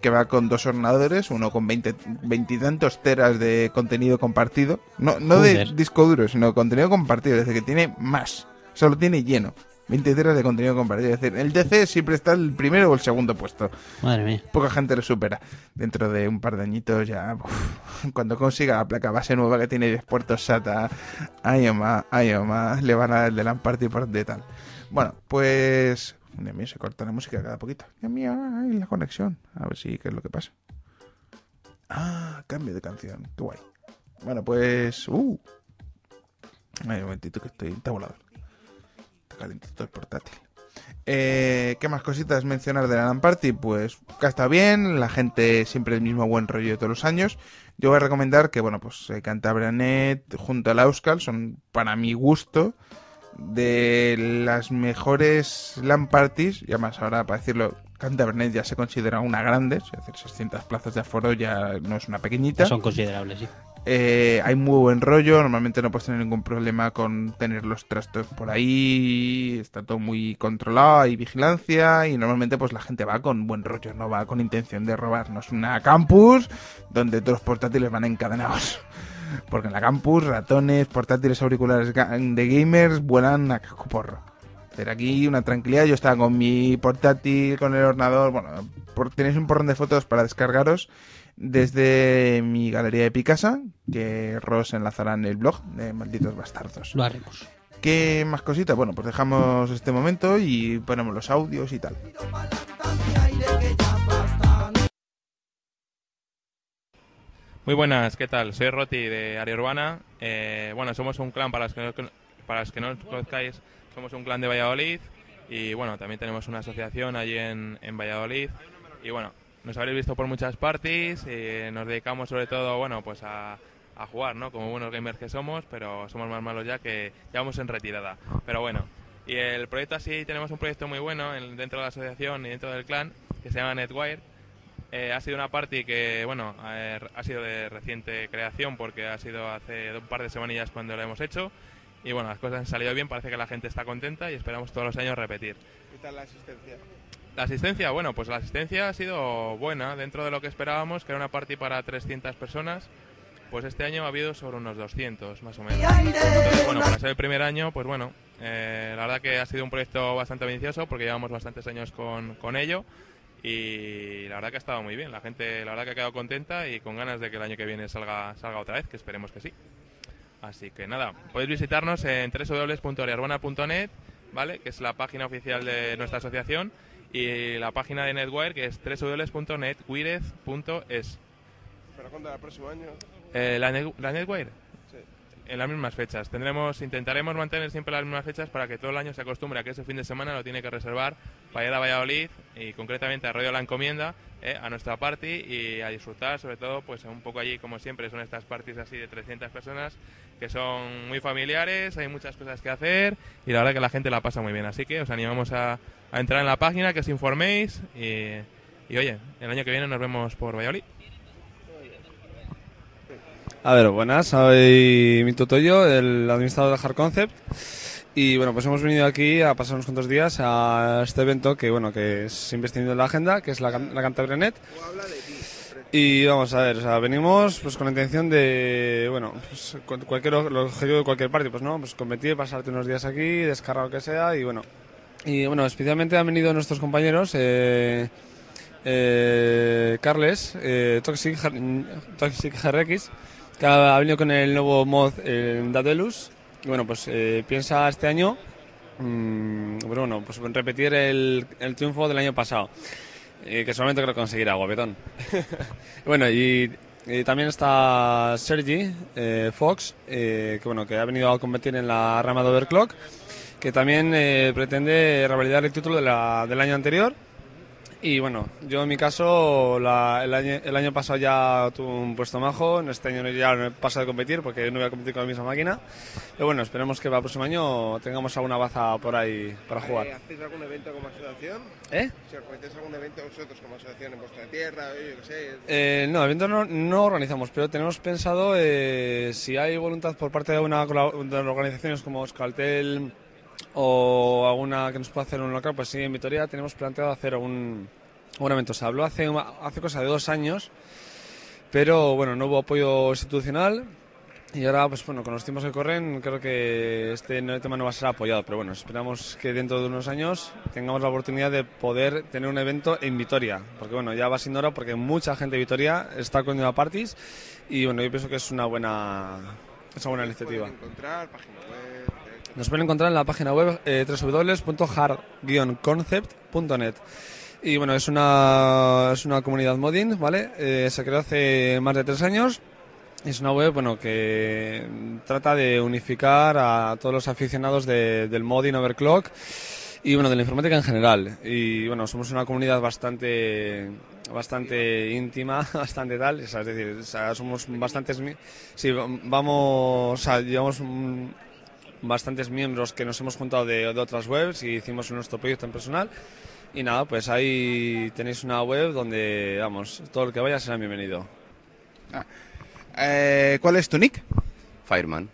que va con dos ordenadores, uno con 20 veintitantos teras de contenido compartido. No, no de disco duro, sino de contenido compartido, es decir, que tiene más. Solo tiene lleno. 20 teras de contenido compartido. Es decir, el DC siempre está el primero o el segundo puesto. Madre mía. Poca gente lo supera. Dentro de un par de añitos ya, uf, cuando consiga la placa base nueva que tiene 10 puertos SATA, ay o más, ay o más, le van a dar el de LAN party por de tal. Bueno, pues... Dios mío, se corta la música cada poquito. Dios mío, ay, la conexión. A ver si qué es lo que pasa. Ah, cambio de canción. Qué guay. Bueno, pues... Uh. Ay, un momentito que estoy... Está. Está calentito el portátil. Eh, ¿Qué más cositas mencionar de la LAN Party? Pues que está bien, la gente siempre el mismo buen rollo de todos los años. Yo voy a recomendar que, bueno, pues eh, Cantabrianet junto a la son, para mi gusto, de las mejores LAN Parties, y además ahora, para decirlo, Cantabrianet ya se considera una grande, es decir, 600 plazas de aforo ya no es una pequeñita. Son considerables, sí. Eh, hay muy buen rollo, normalmente no puedes tener ningún problema con tener los trastos por ahí, está todo muy controlado, hay vigilancia y normalmente pues la gente va con buen rollo, no va con intención de robar, no es una campus donde todos los portátiles van encadenados. Porque en la campus ratones, portátiles auriculares de gamers vuelan a cacoporro. Pero aquí una tranquilidad, yo estaba con mi portátil, con el ordenador, bueno, por, tenéis un porrón de fotos para descargaros desde mi galería de Picasa, que Ross enlazará en el blog de Malditos Bastardos. Lo haremos. ¿Qué más cositas? Bueno, pues dejamos este momento y ponemos los audios y tal. Muy buenas, ¿qué tal? Soy Roti de Área Urbana. Eh, bueno, somos un clan, para los, que no, para los que no conozcáis, somos un clan de Valladolid y bueno, también tenemos una asociación allí en, Valladolid y bueno, nos habréis visto por muchas parties nos dedicamos sobre todo, bueno, pues a, jugar, ¿no? Como buenos gamers que somos, pero somos más malos ya que ya vamos en retirada. Pero bueno, y el proyecto así, tenemos un proyecto muy bueno en- dentro de la asociación y dentro del clan que se llama Netwire eh, ha sido una party que, bueno, eh, ha sido de reciente creación porque ha sido hace un par de semanillas cuando lo hemos hecho. Y bueno, las cosas han salido bien, parece que la gente está contenta y esperamos todos los años repetir. ¿Qué tal la asistencia? La asistencia, bueno, pues la asistencia ha sido buena dentro de lo que esperábamos, que era una party para 300 personas. Pues este año ha habido sobre unos 200, más o menos. Entonces, bueno, para ser el primer año, pues bueno, eh, la verdad que ha sido un proyecto bastante ambicioso porque llevamos bastantes años con, con ello y la verdad que ha estado muy bien. La gente, la verdad que ha quedado contenta y con ganas de que el año que viene salga, salga otra vez, que esperemos que sí. Así que nada, podéis visitarnos en www.ariarbona.net, ¿vale? Que es la página oficial de nuestra asociación y la página de Netwire que es www.netwirez.es. ¿Pero cuándo el próximo año? Eh, la, Net- la Netwire. En las mismas fechas. Tendremos, intentaremos mantener siempre las mismas fechas para que todo el año se acostumbre a que ese fin de semana lo tiene que reservar para ir a Valladolid y concretamente a Radio La Encomienda, eh, a nuestra party y a disfrutar, sobre todo, pues un poco allí, como siempre, son estas parties así de 300 personas que son muy familiares, hay muchas cosas que hacer y la verdad que la gente la pasa muy bien. Así que os animamos a, entrar en la página, que os informéis y oye, el año que viene nos vemos por Valladolid. A ver, buenas, soy Mito Toyo, el administrador de Hard Concept. Y bueno, pues hemos venido aquí a pasar unos cuantos días a este evento que bueno, que es investido en la agenda, que es la, la Cantabrianet. Y vamos a ver, o sea, venimos pues con la intención de, bueno, pues, cu- cualquier objetivo de cualquier parte, pues no, pues competir, pasarte unos días aquí, descargar lo que sea y bueno. Y bueno, especialmente han venido nuestros compañeros, eh, eh, Carles, eh, Toxic, Toxic RX, que ha venido con el nuevo mod eh, Daedalus. Y bueno, pues eh, piensa este año mm, pero bueno, pues repetir el, el triunfo del año pasado, eh, que solamente creo conseguirá, guapetón. [LAUGHS] bueno, y, y también está Sergi eh, Fox, eh, que bueno, que ha venido a competir en la rama de Overclock, que también eh, pretende revalidar el título de la- del año anterior. Y bueno, yo en mi caso la- el, año, el año pasado ya tuve un puesto majo, en este año ya no he pasado de competir porque no voy a competir con la misma máquina. Pero bueno, esperemos que para el próximo año tengamos alguna baza por ahí para jugar. ¿Hacéis algún evento como asociación? ¿Eh? Si organizáis algún evento vosotros como asociación en vuestra tierra, yo qué sé. Eh, no, eventos no, no organizamos, pero tenemos pensado eh, si hay voluntad por parte de una de organizaciones como Euskaltel o alguna que nos pueda hacer un local, pues sí, en Vitoria tenemos planteado hacer un, un evento. Se habló hace, hace cosa de dos años, pero bueno, no hubo apoyo institucional. Y ahora, pues bueno, con los tiempos que corren, creo que este tema no va a ser apoyado. Pero bueno, esperamos que dentro de unos años tengamos la oportunidad de poder tener un evento en Vitoria. Porque bueno, ya va siendo hora porque mucha gente de Vitoria está con a parties. Y bueno, yo pienso que es una buena, es una buena iniciativa. encontrar página web. Nos pueden encontrar en la página web eh, www.hard-concept.net. Y bueno, es una, es una comunidad modding, ¿vale? Eh, se creó hace más de tres años. Es una web bueno, que trata de unificar a todos los aficionados de- del modding overclock y bueno, de la informática en general. Y bueno, somos una comunidad bastante bastante íntima, [LAUGHS] bastante tal, es decir, somos bastantes sí, vamos, o sea, llevamos bastantes miembros que nos hemos juntado de, de otras webs y hicimos nuestro proyecto en personal. Y nada, pues ahí tenéis una web donde, vamos, todo el que vaya será bienvenido. Eh, ¿Cuál es tu nick? Fireman.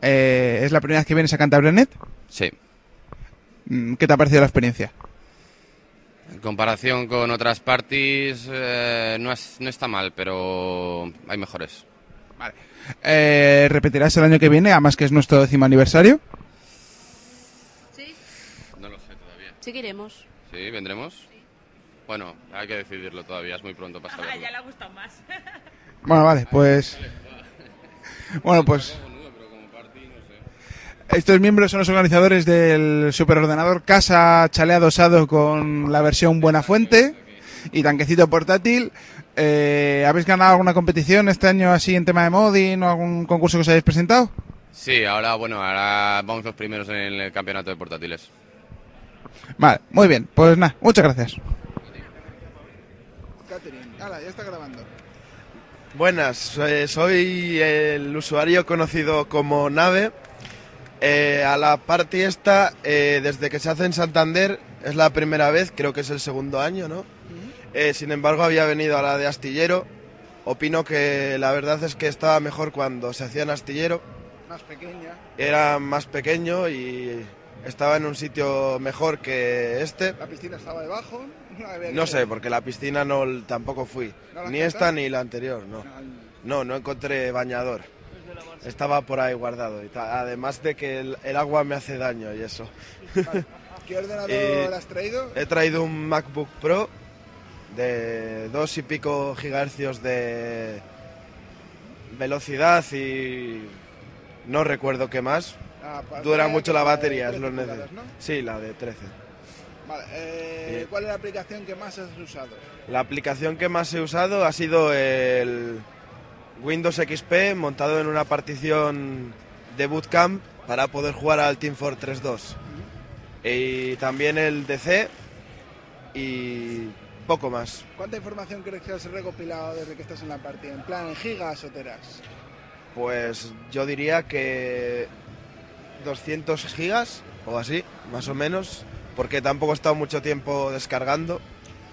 Eh, ¿Es la primera vez que vienes a Cantabria.net? Sí. Mm, ¿Qué te ha parecido la experiencia? En comparación con otras parties, eh, no, es- no está mal, pero hay mejores. Eh, ¿Repetirás el año que viene, además que es nuestro décimo aniversario? Sí, No lo sé todavía. sí que iremos. ¿Sí? ¿Vendremos? Bueno, hay que decidirlo todavía, es muy pronto para saberlo. le ha gustado más. [LAUGHS] Bueno, vale, pues... Bueno, pues... Estos miembros son los organizadores del superordenador Casa Chalea Dosado con la versión Buena Fuente y tanquecito portátil. Eh, ¿Habéis ganado alguna competición este año así en tema de modding o algún concurso que os hayáis presentado? Sí, ahora, bueno, ahora vamos los primeros en el campeonato de portátiles. Vale, muy bien. Pues nada, muchas gracias. ya está grabando. Buenas, eh, soy el usuario conocido como Nave. Eh, a la party esta, eh, desde que se hace en Santander, es la primera vez, creo que es el segundo año, ¿no? Eh, sin embargo, había venido a la de Astillero. Opino que la verdad es que estaba mejor cuando se hacía en Astillero. Más pequeña. Era más pequeño y estaba en un sitio mejor que este. La piscina estaba debajo. [LAUGHS] No sé, porque la piscina no tampoco fui. ¿No Ni esta ni la anterior, no. No, no encontré bañador. Estaba por ahí guardado. y Además de que el, el agua me hace daño y eso. ¿Qué ordenador [LAUGHS] has traído? He traído un MacBook Pro de dos y pico gigahercios de velocidad y no recuerdo qué más. Ah, pa- Dura mucho la batería, es 13 lo necesario. ¿no? Sí, la de 13. Vale, eh. ¿cuál es la aplicación que más has usado? La aplicación que más he usado ha sido el Windows XP montado en una partición de Bootcamp para poder jugar al Team Fortress 2. Y también el DC y poco más. ¿Cuánta información crees que has recopilado desde que estás en la partida? ¿En plan en gigas o teras? Pues yo diría que 200 gigas o así, más o menos, porque tampoco he estado mucho tiempo descargando.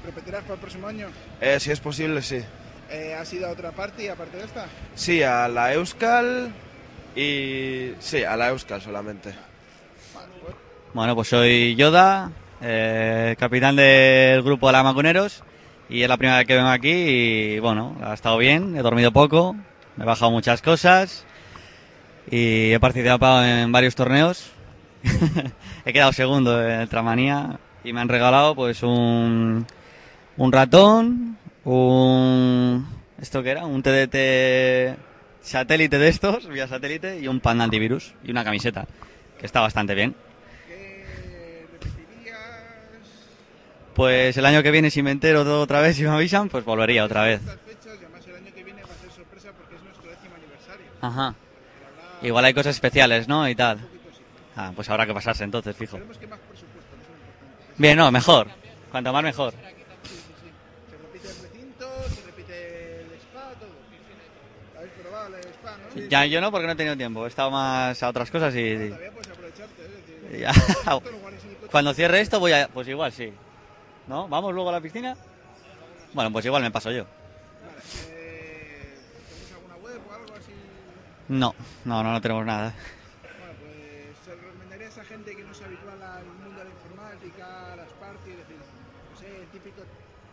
¿Repetirás para el próximo año? Eh, si es posible, sí. Eh, ¿Has ido a otra party aparte de esta? Sí, a la Euskal y... Sí, a la Euskal solamente. Bueno, pues soy Yoda, eh, capitán del grupo de la Macuneros y es la primera vez que vengo aquí y bueno, ha estado bien, he dormido poco, me he bajado muchas cosas y he participado en varios torneos. [LAUGHS] he quedado segundo en Tramanía y me han regalado pues un, un ratón, un... ¿Esto qué era? Un TDT satélite de estos, vía satélite, y un panda antivirus y una camiseta, que está bastante bien. Pues el año que viene, si me entero todo otra vez y me avisan, pues volvería otra vez. Y. Ajá. Igual hay cosas especiales, ¿no? Y tal. Ah, pues habrá que pasarse entonces, fijo. Bien, no, mejor. Cuanto más mejor. Ya yo no, porque no he tenido tiempo. He estado más a otras cosas y... [LAUGHS] El coche. Cuando cierre esto voy a... Pues igual sí. ¿No? ¿Vamos luego a la piscina? Bueno, pues igual me paso yo. No, no, no, no tenemos nada. Bueno, pues se recomendaría a esa gente que no se habitúa al mundo de la informática, a las parties, es decir, no sé, el típico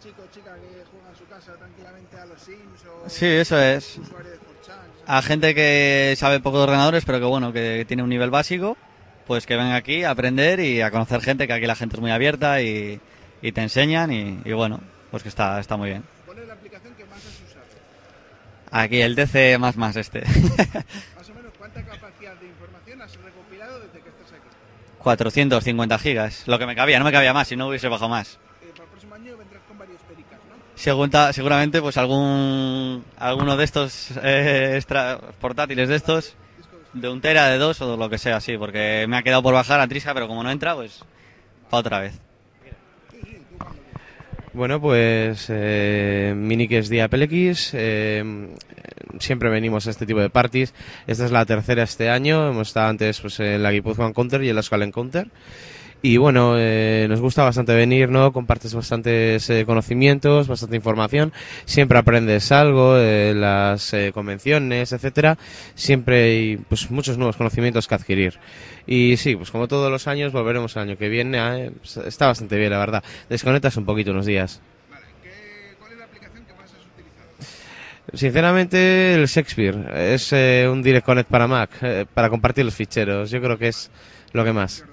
chico o chica que juega en su casa tranquilamente a los Sims o Sí, eso es. de 4chan. A gente que sabe poco de ordenadores, pero que bueno, que tiene un nivel básico, pues que venga aquí a aprender y a conocer gente, que aquí la gente es muy abierta y, y te enseñan y, y bueno, pues que está, está muy bien. ¿Cuál es la aplicación que más has usado? Aquí el DC más más este. [LAUGHS] Más o menos, ¿cuánta capacidad de información has recopilado desde que estás aquí? 450 gigas, lo que me cabía, no me cabía más, si no hubiese bajado más. Eh, para el próximo año vendrás con varios pericas, ¿no? Segunda- seguramente pues algún alguno de estos eh, extra portátiles de estos de un tera de dos o lo que sea sí porque me ha quedado por bajar a Trisa pero como no entra pues para otra vez Bueno, pues eh, Mini que es día PLX. eh, siempre venimos a este tipo de parties. Esta es la tercera este año. Hemos estado antes pues, en la Guipuzcoan Counter y en la Skull Encounter. Y bueno, eh, nos gusta bastante venir, ¿no? Compartes bastantes eh, conocimientos, bastante información. Siempre aprendes algo, eh, las eh, convenciones, etcétera. Siempre hay pues, muchos nuevos conocimientos que adquirir. Y sí, pues como todos los años, volveremos el año que viene. eh, Está bastante bien, la verdad. Desconectas un poquito unos días. Vale, ¿qué, ¿cuál es la aplicación que más has utilizado? Sinceramente, el Shakespeare es eh, un Direct Connect para Mac, eh, para compartir los ficheros. Yo creo que es lo que más.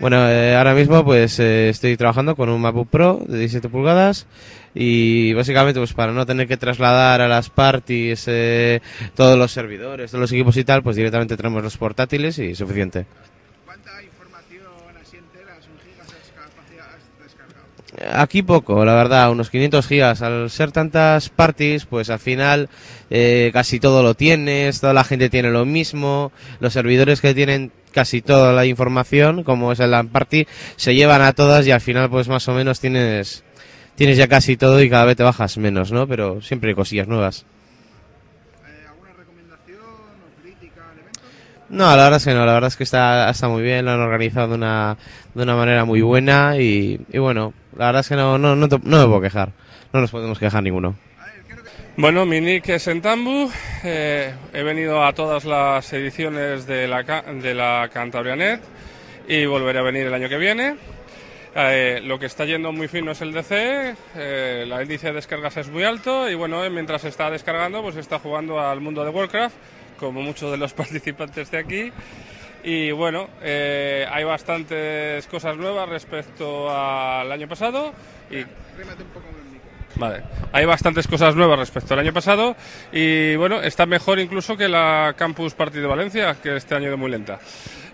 Bueno, eh, ahora mismo pues eh, estoy trabajando con un MacBook Pro de 17 pulgadas y básicamente pues para no tener que trasladar a las parties eh, todos los servidores, todos los equipos y tal, pues directamente traemos los portátiles y suficiente. ¿Cuánta información así enteras, un gigas has, capacidad has descargado? Aquí poco, la verdad, unos 500 gigas. Al ser tantas parties, pues al final eh, casi todo lo tienes, toda la gente tiene lo mismo, los servidores que tienen casi toda la información, como es el LAN party, se llevan a todas y al final pues más o menos tienes tienes ya casi todo y cada vez te bajas menos, ¿no? Pero siempre hay cosillas nuevas. ¿Alguna recomendación? No, la verdad es que no, la verdad es que está, está muy bien, lo han organizado de una, de una manera muy buena y, y bueno, la verdad es que no, no, no, no me puedo quejar, no nos podemos quejar ninguno. Bueno, mi nick es Entambu. eh, he venido a todas las ediciones de la, de la Cantabrianet y volveré a venir el año que viene. Eh, lo que está yendo muy fino es el DC, eh, la índice de descargas es muy alto y bueno, eh, mientras está descargando pues está jugando al mundo de Warcraft, como muchos de los [LAUGHS] participantes de aquí. Y bueno, eh, hay bastantes cosas nuevas respecto al año pasado y Rímate un poco. Vale. Hay bastantes cosas nuevas respecto al año pasado y bueno, está mejor incluso que la Campus Party de Valencia, que este año de muy lenta.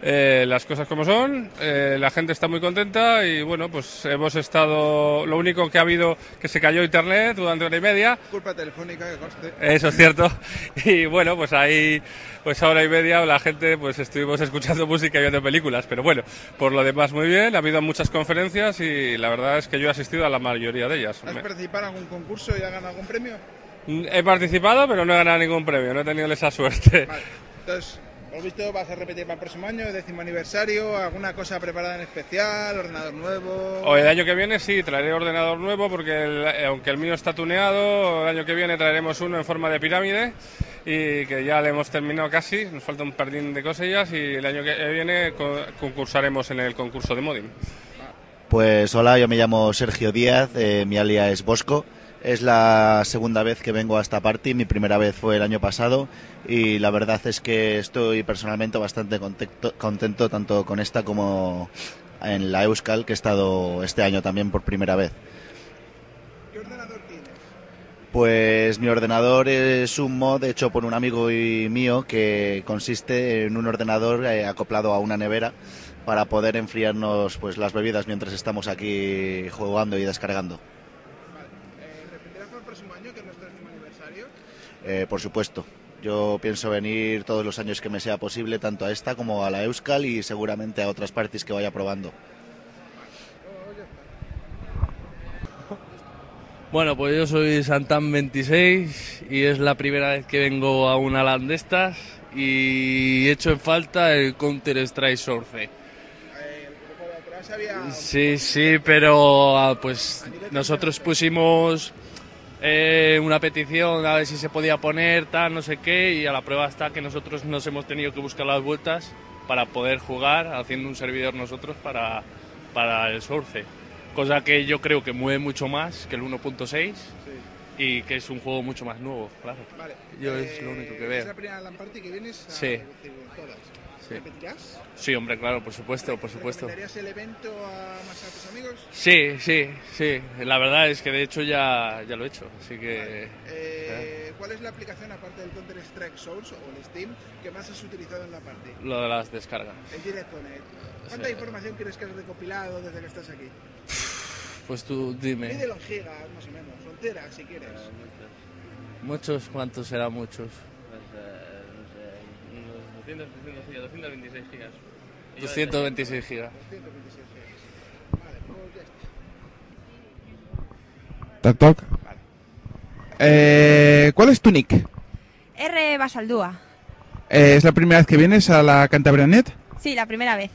Eh, las cosas como son, eh, la gente está muy contenta y bueno, pues hemos estado. Lo único que ha habido que se cayó internet durante hora y media, Culpa telefónica que conste. eso es cierto. [LAUGHS] Y bueno, pues ahí, pues a hora y media la gente, pues estuvimos escuchando música y viendo películas. Pero bueno, por lo demás muy bien. Ha habido muchas conferencias y la verdad es que yo he asistido a la mayoría de ellas. ¿Has Me- participado en algún concurso y has ganado algún premio? He participado, pero no he ganado ningún premio, no he tenido esa suerte. Vale. Entonces, por lo visto, vas a repetir para el próximo año, décimo aniversario, alguna cosa preparada en especial, ordenador nuevo. O el año que viene sí, traeré ordenador nuevo porque el- eh, aunque el mío está tuneado, el año que viene traeremos uno en forma de pirámide y que ya le hemos terminado casi, nos falta un perdín de cosillas y el año que viene co- concursaremos en el concurso de modding. Pues hola, yo me llamo Sergio Díaz, eh, mi alia es Bosco. Es la segunda vez que vengo a esta party, mi primera vez fue el año pasado y la verdad es que estoy personalmente bastante contento, contento tanto con esta como en la Euskal, que he estado este año también por primera vez. ¿Qué ordenador tienes? Pues mi ordenador es un mod hecho por un amigo y mío que consiste en un ordenador eh, acoplado a una nevera para poder enfriarnos pues las bebidas mientras estamos aquí jugando y descargando. ¿Repetirás para el próximo año, que es nuestro décimo aniversario? Eh, por supuesto, yo pienso venir todos los años que me sea posible, tanto a esta como a la Euskal y seguramente a otras parties que vaya probando. Bueno, pues yo soy Santan 26 y es la primera vez que vengo a una LAN de estas y echo en falta el Counter Strike Source. Sí, sí, pero ah, pues nosotros pusimos eh, una petición a ver si se podía poner, tal, no sé qué, y a la prueba está que nosotros nos hemos tenido que buscar las vueltas para poder jugar haciendo un servidor nosotros para, para el Source. Cosa que yo creo que mueve mucho más que el 1.6 y que es un juego mucho más nuevo, claro. Vale. Yo es lo Eh, único que ¿Es veo. la primera LAN party que vienes a Sí. decir todas? Sí. ¿Repetirás? Sí, hombre, claro, por supuesto, por supuesto. ¿Recomendarías el evento a más a tus amigos? Sí, sí, sí. La verdad es que de hecho ya, ya lo he hecho, así que... Eh, ¿Cuál es la aplicación, aparte del Counter Strike Source o el Steam, que más has utilizado en la party? Lo de las descargas. El Direct Connect. ¿Cuánta Sí. información crees que has recopilado desde que estás aquí? Pues tú dime. Mídelo en gigas, más o menos. Fronteras, si quieres. ¿Muchos? ¿Cuántos serán muchos? Unos 200, 300 gigas, 226 gigas. 226 gigas. 126 gigas. Vale, pues ya está. Toc, toc. Eh, ¿Cuál es tu nick? R. Basaldúa. Eh, ¿Es la primera vez que vienes a la Cantabrianet? Sí, la primera vez.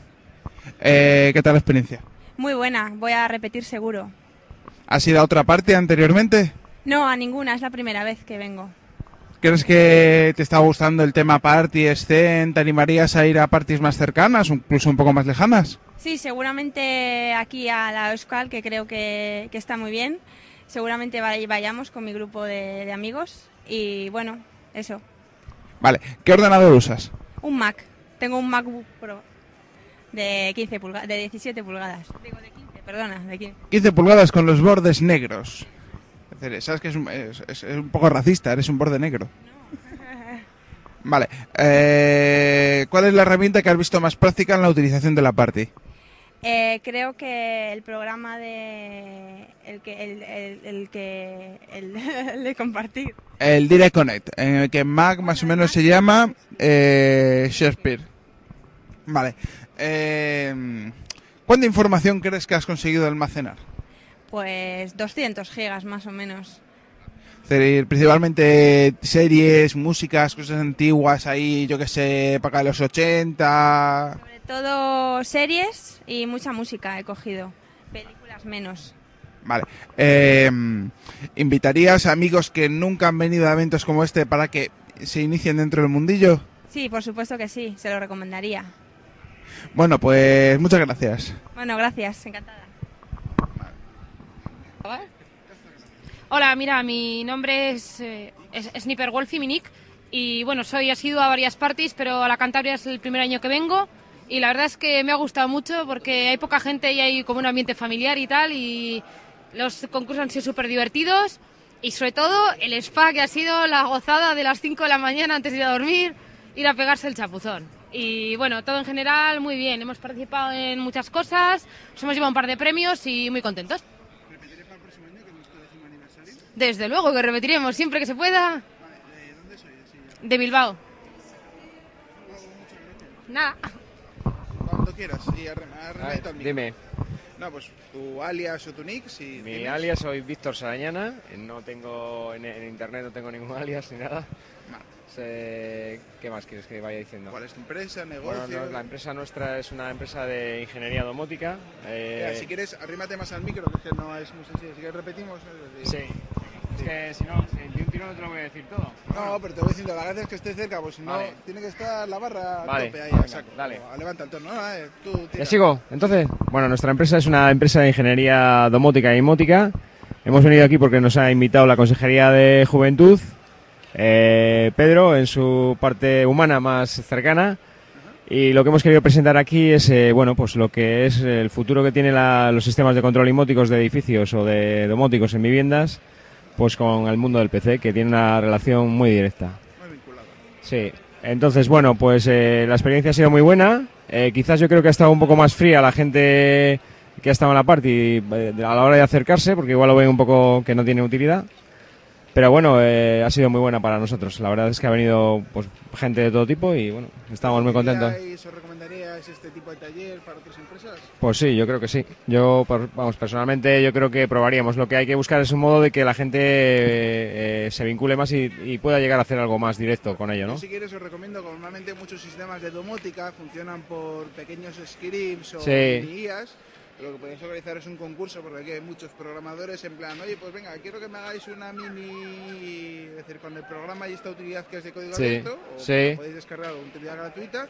Eh, ¿Qué tal la experiencia? Muy buena, voy a repetir seguro. ¿Has ido a otra parte anteriormente? No, a ninguna, es la primera vez que vengo. ¿Crees que te está gustando el tema party, scene? ¿Te animarías a ir a parties más cercanas incluso un poco más lejanas? Sí, seguramente aquí a la Euskal, que creo que, que está muy bien. Seguramente vay- vayamos con mi grupo de, de amigos. Y bueno, eso. Vale, ¿qué ordenador usas? Un Mac. Tengo un MacBook Pro de 15 pulga- de 17 pulgadas. Digo, de 15, perdona, de 15. 15 pulgadas con los bordes negros. Sabes que es un, es- es- es un poco racista, eres un borde negro. Vale, eh, ¿cuál es la herramienta que has visto más práctica en la utilización de la party? Eh, creo que el programa de el que el, el- el que el, [LAUGHS] el de compartir El Direct Connect, en el que Mac más o menos se llama eh, Shakespeare. Vale. Eh, ¿Cuánta información crees que has conseguido almacenar? Pues 200 gigas más o menos principalmente series, músicas, cosas antiguas ahí, yo que sé, para acá de los 80. sobre todo series y mucha música he cogido películas menos Vale. Eh, ¿Invitarías a amigos que nunca han venido a eventos como este para que se inicien dentro del mundillo? sí por supuesto que sí se lo recomendaría Bueno, pues muchas gracias. bueno gracias encantada Hola, mira, mi nombre es, eh, Sniper Wolf y mi nick. Y bueno, soy asiduo a varias parties, pero a la Cantabria es el primer año que vengo. Y la verdad es que me ha gustado mucho porque hay poca gente y hay como un ambiente familiar y tal. Y los concursos han sido súper divertidos. Y sobre todo el spa, que ha sido la gozada de las 5 de la mañana antes de ir a dormir, ir a pegarse el chapuzón. Y bueno, todo en general muy bien. Hemos participado en muchas cosas, nos hemos llevado un par de premios y muy contentos. Desde luego que repetiremos siempre que se pueda. De Bilbao. Nada. Cuando quieras. Y arre- arremete al micro. Dime, No, pues tu alias o tu nick, si mi tienes. alias soy Víctor Sarañana, no tengo en, en internet no tengo ningún [LAUGHS] alias ni nada. Sé- ¿Qué más quieres que vaya diciendo? ¿Cuál es tu empresa, negocio? Bueno, no, la empresa nuestra es una empresa de ingeniería domótica. eh, Mira, si quieres, arrímate más al micro, que es que no es muy sencillo. Si quieres, repetimos. es decir- Sí. Es que si no, si de un tiro no te lo voy a decir todo. No, pero te voy diciendo, la gracia es que esté cerca, pues si no, Vale. tiene que estar la barra Vale, tope ahí, venga, saco. dale. Levanta el tono, ¿no? Eh, tú ¿Ya sigo? Entonces, bueno, nuestra empresa es una empresa de ingeniería domótica y mótica. Hemos venido aquí porque nos ha invitado la Consejería de Juventud, eh, Pedro, en su parte humana más cercana. Y lo que hemos querido presentar aquí es, eh, bueno, pues lo que es el futuro que tienen la- los sistemas de control imóticos de edificios o de domóticos en viviendas pues con el mundo del PC, que tiene una relación muy directa. Sí, entonces, bueno, pues eh, la experiencia ha sido muy buena. Eh, quizás yo creo que ha estado un poco más fría la gente que ha estado en la party eh, a la hora de acercarse, porque igual lo ven un poco que no tiene utilidad. Pero bueno, ha sido muy buena para nosotros. La verdad es que ha venido pues, gente de todo tipo y bueno, estamos muy contentos. ¿Os recomendaríais este tipo de taller para otras empresas? Pues sí, yo creo que sí. Yo, vamos, personalmente yo creo que probaríamos. Lo que hay que buscar es un modo de que la gente eh, se vincule más y, y pueda llegar a hacer algo más directo con ello, ¿no? Yo, si quieres os recomiendo, que normalmente muchos sistemas de domótica funcionan por pequeños scripts o Sí. guías. Lo que podéis organizar es un concurso porque aquí hay muchos programadores en plan, oye, pues venga, quiero que me hagáis una mini, es decir, con el programa y esta utilidad que es de código Sí, abierto, o sí. podéis descargar una utilidad gratuita.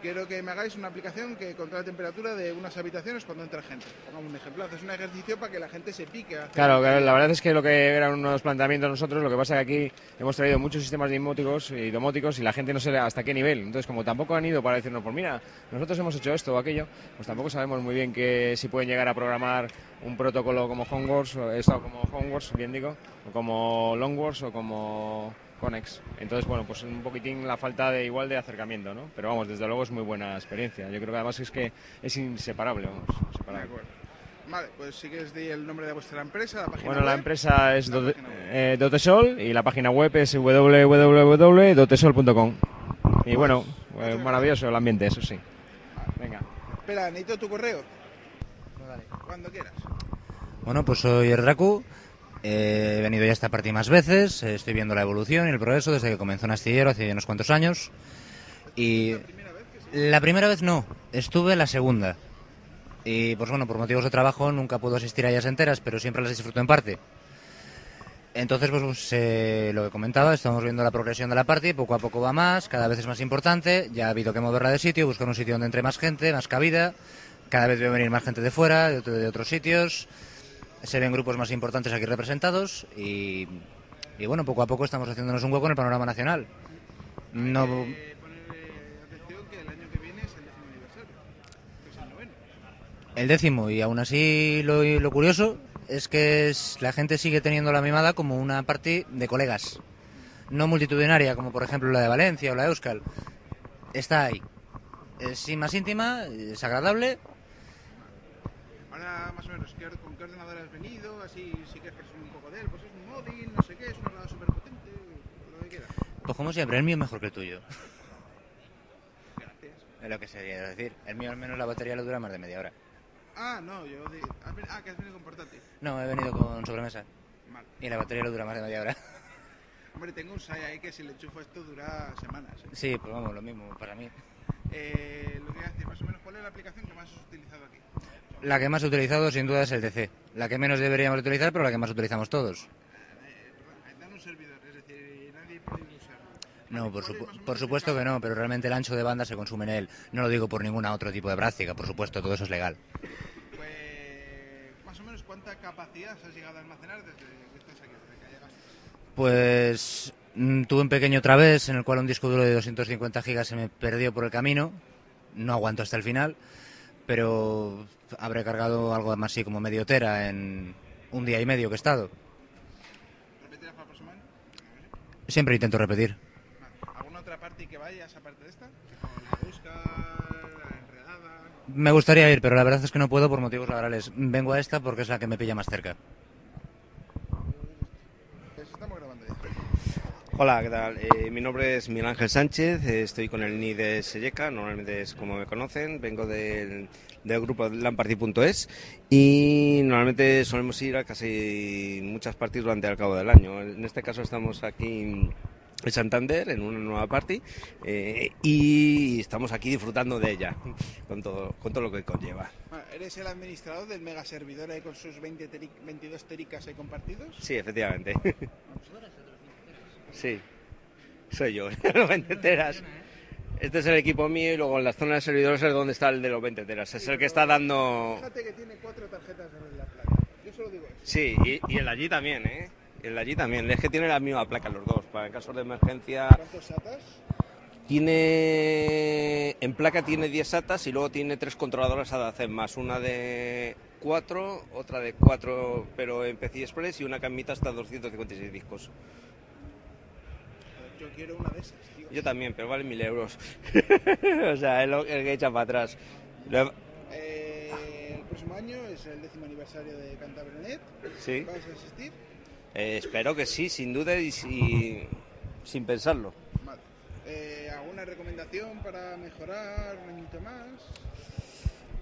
Quiero que me hagáis una aplicación que controla la temperatura de unas habitaciones cuando entra gente. Pongamos un ejemplo, haces un ejercicio para que la gente se pique. Claro, claro, la verdad es que lo que eran unos planteamientos nosotros, lo que pasa es que aquí hemos traído muchos sistemas domóticos y domóticos y la gente no sé hasta qué nivel. Entonces, como tampoco han ido para decirnos, pues mira, nosotros hemos hecho esto o aquello, pues tampoco sabemos muy bien que si pueden llegar a programar un protocolo como Homeworks, o como Homeworks, bien digo, o como Longworks o como Conex. Entonces, bueno, pues un poquitín la falta de igual de acercamiento, ¿no? Pero vamos, desde luego es muy buena experiencia. Yo creo que además es que es inseparable, vamos, De acuerdo. Vale, pues si quieres di el nombre de vuestra empresa, la página Bueno, la empresa es Dote- eh, Dotesol y la página web es www.dotesol.com. Y bueno, eh, maravilloso el ambiente, eso sí. Venga. Espera, necesito tu correo. Cuando quieras. Bueno, pues soy Raku. He venido ya a esta partida más veces. Estoy viendo la evolución y el progreso desde que comenzó en Astillero hace unos cuantos años. Y la primera vez no, estuve la segunda. Y pues bueno, por motivos de trabajo nunca puedo asistir a ellas enteras, pero siempre las disfruto en parte. Entonces, pues, pues, eh, lo que comentaba, estamos viendo la progresión de la party, poco a poco va más, cada vez es más importante, ya ha habido que moverla de sitio, buscar un sitio donde entre más gente, más cabida, cada vez veo venir más gente de fuera, de, de otros sitios, se ven grupos más importantes aquí representados y, y bueno, poco a poco estamos haciéndonos un hueco en el panorama nacional. No, Atención que el año que viene es el décimo aniversario. que es el noveno. el décimo, y aún así lo, lo curioso es que es- la gente sigue teniendo la mimada como una party de colegas, no multitudinaria como por ejemplo la de Valencia o la de Euskal. Está ahí. Es más íntima, es agradable. Más o menos, ¿qué or- ¿con qué ordenador has venido? Así, si quieres presumir un poco de él. Pues es un móvil, no sé qué, es un ordenador súper potente, lo que quieras. Pues como siempre, el mío es mejor que el tuyo. Es lo que sería decir. El mío al menos la batería le dura más de media hora. Ah, no, yo... Ah, que has venido con portátil. No, he venido con sobremesa. Mal. Y la batería le dura más de media hora. [LAUGHS] Hombre, tengo un SAI ahí que si le enchufo esto dura semanas. ¿eh? Sí, pues vamos, lo mismo para mí. Eh, lo que hace, más o menos, ¿cuál es la aplicación que más has utilizado aquí? La que más he utilizado sin duda es el DC. La que menos deberíamos utilizar, pero la que más utilizamos todos. Dan un servidor, es decir, nadie puede usarlo. No, por supuesto que no, pero realmente el ancho de banda se consume en él. No lo digo por ningún otro tipo de práctica, por supuesto, todo eso es legal. Pues, más o menos, ¿cuánta capacidad has llegado a almacenar desde que estás aquí, desde que llegaste? Pues mm, tuve un pequeño través en el cual un disco duro de 250 gigas se me perdió por el camino. No aguanto hasta el final, pero habré cargado algo más así como medio tera en un día y medio que he estado. ¿Repetirás para la próxima? Siempre intento repetir. ¿Alguna otra parte que vayas aparte de esta? La busca, la enredada... Me gustaría ir, pero la verdad es que no puedo por motivos laborales. Vengo a esta porque es la que me pilla más cerca. Pues estamos grabando ya. Hola, ¿qué tal? Eh, mi nombre es Miguel Ángel Sánchez, eh, estoy con el NI de Selleca, normalmente es como me conocen, vengo del, del grupo Lamparty.es y normalmente solemos ir a casi muchas parties durante el cabo del año. En este caso estamos aquí en Santander, en una nueva party, eh, y estamos aquí disfrutando de ella, con todo, con todo lo que conlleva. Bueno, ¿Eres el administrador del mega servidor ahí con sus 20 teri- 22 tericas ahí compartidos? Sí, efectivamente. Sí, soy yo, [LAUGHS] los 20 teras. Este es el equipo mío y luego en la zona de servidores es donde está el de los 20 teras. Es el que está dando... Fíjate que tiene cuatro tarjetas en la placa. Yo solo digo eso. Sí, y, y el de allí también, ¿eh? El de allí también. Es que tiene la misma placa los dos. Para casos de emergencia ¿Cuántos SATAs? tiene... En placa tiene 10 SATAs y luego tiene tres controladoras ADAC más. Una de 4, otra de 4 pero en PCI Express y una camita hasta 256 discos. Yo quiero una de esas, tío. Yo también, pero vale mil euros. [LAUGHS] o sea, es lo- el que echa para atrás. Lo- Eh, el próximo año es el décimo aniversario de Cantabrianet. Sí. ¿Vas a asistir? eh, espero que sí, sin duda y, si- sin pensarlo. Vale. Eh, ¿Alguna recomendación para mejorar un añito más?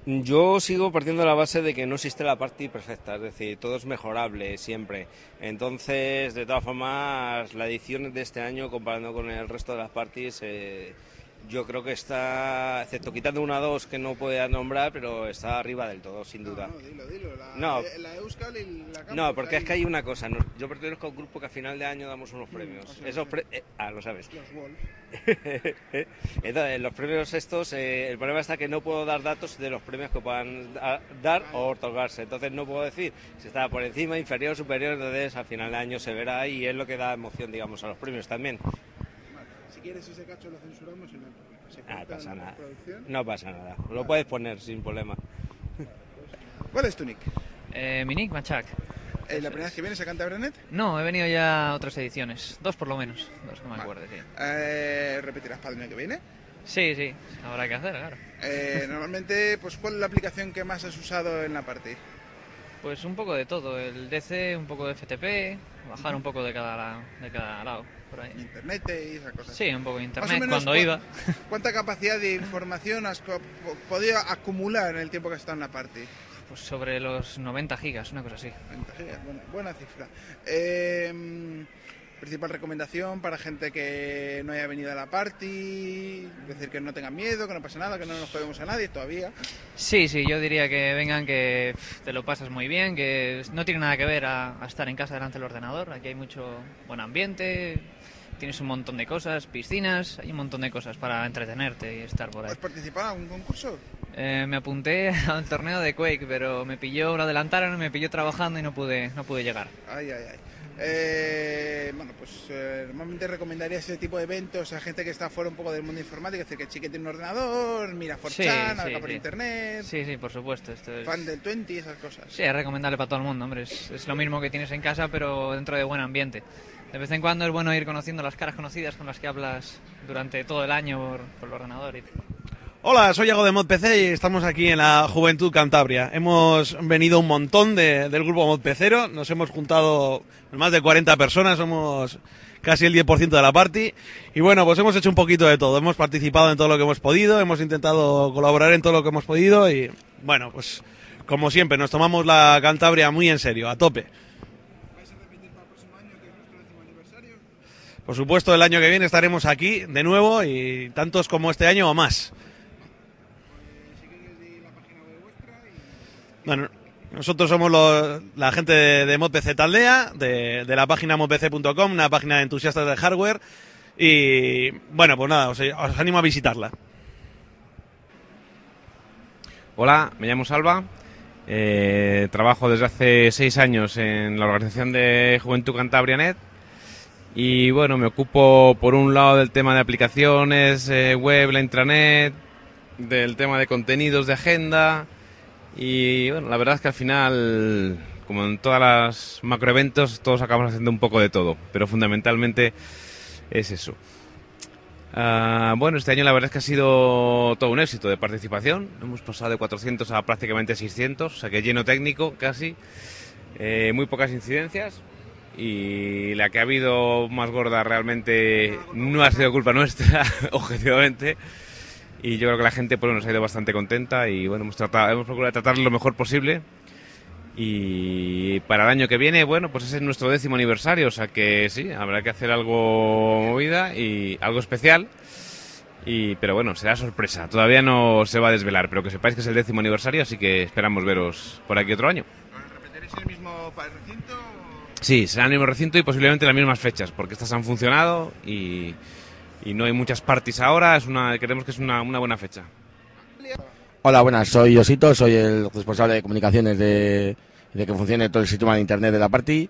Yo sigo partiendo de la base de que no existe la party perfecta, es decir, todo es mejorable siempre. Entonces, de todas formas, la edición de este año, comparando con el resto de las parties, eh, yo creo que está, excepto quitando una o dos que no pueda nombrar, pero está arriba del todo, sin duda. No, dilo, dilo. La, No. la Euskal y la Campus, No, porque es que hay una cosa. nos- yo pertenezco a un grupo que a final de año damos unos premios. o sea, Esos pre- eh, ah, lo sabes. Los Wolves. [LAUGHS] Entonces, los premios estos, eh, el problema está que no puedo dar datos de los premios que puedan da- dar o otorgarse. Entonces no puedo decir si está por encima, inferior, superior. Entonces al final de año se verá y es lo que da emoción, digamos, a los premios también. Quieres ese cacho lo censuramos y no. Se Ah, pasa nada. producción. No pasa nada. Lo puedes poner sin problema. [LAUGHS] ¿Cuál es tu nick? Eh, mi nick, Machak. Eh, ¿La primera vez que vienes a Cantabrianet? No, he venido ya a otras ediciones. Dos por lo menos. Dos que me Vale. acuerdo, sí. Eh, ¿Repetirás para el año que viene? Sí, sí. Habrá que hacer, claro. Eh, normalmente, pues, ¿cuál es la aplicación que más has usado en la party? Pues un poco de todo. El DC, un poco de FTP, bajar un poco de cada, de cada lado. Por ahí. Internet y esas cosas. Sí, un poco de internet menos, cuando ¿cu- iba. ¿Cuánta capacidad de información has podido acumular en el tiempo que has estado en la party? Pues sobre los 90 gigas, una cosa así. 90 gigas, buena, buena cifra. Eh, principal recomendación para gente que no haya venido a la party, decir que no tengan miedo, que no pasa nada, que no nos podemos a nadie todavía. Sí, sí, yo diría que vengan, que te lo pasas muy bien, que no tiene nada que ver a, a estar en casa delante del ordenador. Aquí hay mucho buen ambiente, tienes un montón de cosas, piscinas, hay un montón de cosas para entretenerte y estar por ahí. ¿Has participado en algún concurso? Eh, me apunté [LAUGHS] al torneo de Quake, pero me pilló, lo adelantaron me pilló trabajando y no pude, no pude llegar. Ay, ay, ay. Eh, bueno, pues eh, normalmente recomendaría ese tipo de eventos a gente que está fuera un poco del mundo informático, es decir, que chique tiene un ordenador, mira 4chan, Sí, sí, navega por sí. internet, Sí, sí, por supuesto. Esto es... fan del 20, esas cosas. Sí, es recomendable para todo el mundo, hombre. Es, es lo mismo que tienes en casa, pero dentro de buen ambiente. De vez en cuando es bueno ir conociendo las caras conocidas con las que hablas durante todo el año por, por el ordenador. Y... Hola, soy Iago de Mod PC y estamos aquí en la Juventud Cantabria. Hemos venido un montón de- del grupo Mod Pecero, nos hemos juntado más de 40 personas, somos casi el 10% de la party. Y bueno, pues hemos hecho un poquito de todo, hemos participado en todo lo que hemos podido, hemos intentado colaborar en todo lo que hemos podido y bueno, pues como siempre, nos tomamos la Cantabria muy en serio, a tope. Por supuesto, el año que viene estaremos aquí de nuevo y tantos como este año o más. Bueno, nosotros somos los- la gente de, de Taldea, de, de la página modpc.com, una página de entusiastas del hardware. Y bueno, pues nada, os, animo a visitarla. Hola, me llamo Salva. eh, trabajo desde hace seis años en la organización de Juventud Cantabrianet. Y bueno, me ocupo por un lado del tema de aplicaciones eh, web, la intranet, del tema de contenidos de agenda. Y bueno, la verdad es que al final, como en todas las macroeventos, todos acabamos haciendo un poco de todo. Pero fundamentalmente es eso. Ah, bueno, este año la verdad es que ha sido todo un éxito de participación. Hemos pasado de 400 a prácticamente 600, o sea que lleno técnico casi. Eh, muy pocas incidencias. Y la que ha habido más gorda realmente no ha sido culpa nuestra, [LAUGHS] objetivamente. Y yo creo que la gente pues, nos ha ido bastante contenta y bueno, hemos, tratado, hemos procurado tratar lo mejor posible. Y para el año que viene, bueno, pues ese es nuestro décimo aniversario, o sea que sí, habrá que hacer algo movida y algo especial. Y, pero bueno, será sorpresa, todavía no se va a desvelar, pero que sepáis que es el décimo aniversario, así que esperamos veros por aquí otro año. ¿Repetiréis el mismo recinto? Sí, será el mismo recinto y posiblemente las mismas fechas, porque estas han funcionado y, y no hay muchas parties ahora, es una, creemos que es una, una buena fecha. Hola, buenas, soy Osito, soy el responsable de comunicaciones de, de que funcione todo el sistema de internet de la party.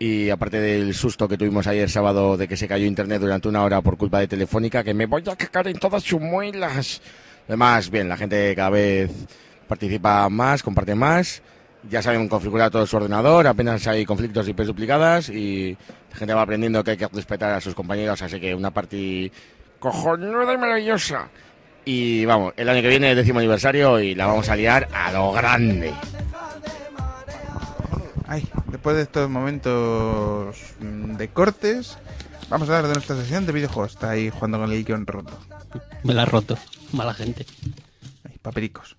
Y aparte del susto que tuvimos ayer sábado de que se cayó internet durante una hora por culpa de Telefónica, que me voy a cagar en todas sus muelas. Además, bien, la gente cada vez participa más, comparte más. Ya saben configurar todo su ordenador, apenas hay conflictos de IPs duplicadas y la gente va aprendiendo que hay que respetar a sus compañeros, así que una party cojonuda y maravillosa. Y vamos, el año que viene décimo aniversario y la vamos a liar a lo grande. Ay, después de estos momentos mm, de cortes, vamos a hablar de nuestra sesión de videojuegos. Está ahí jugando con el guion roto. Me la ha roto. Mala gente. Ay, papericos.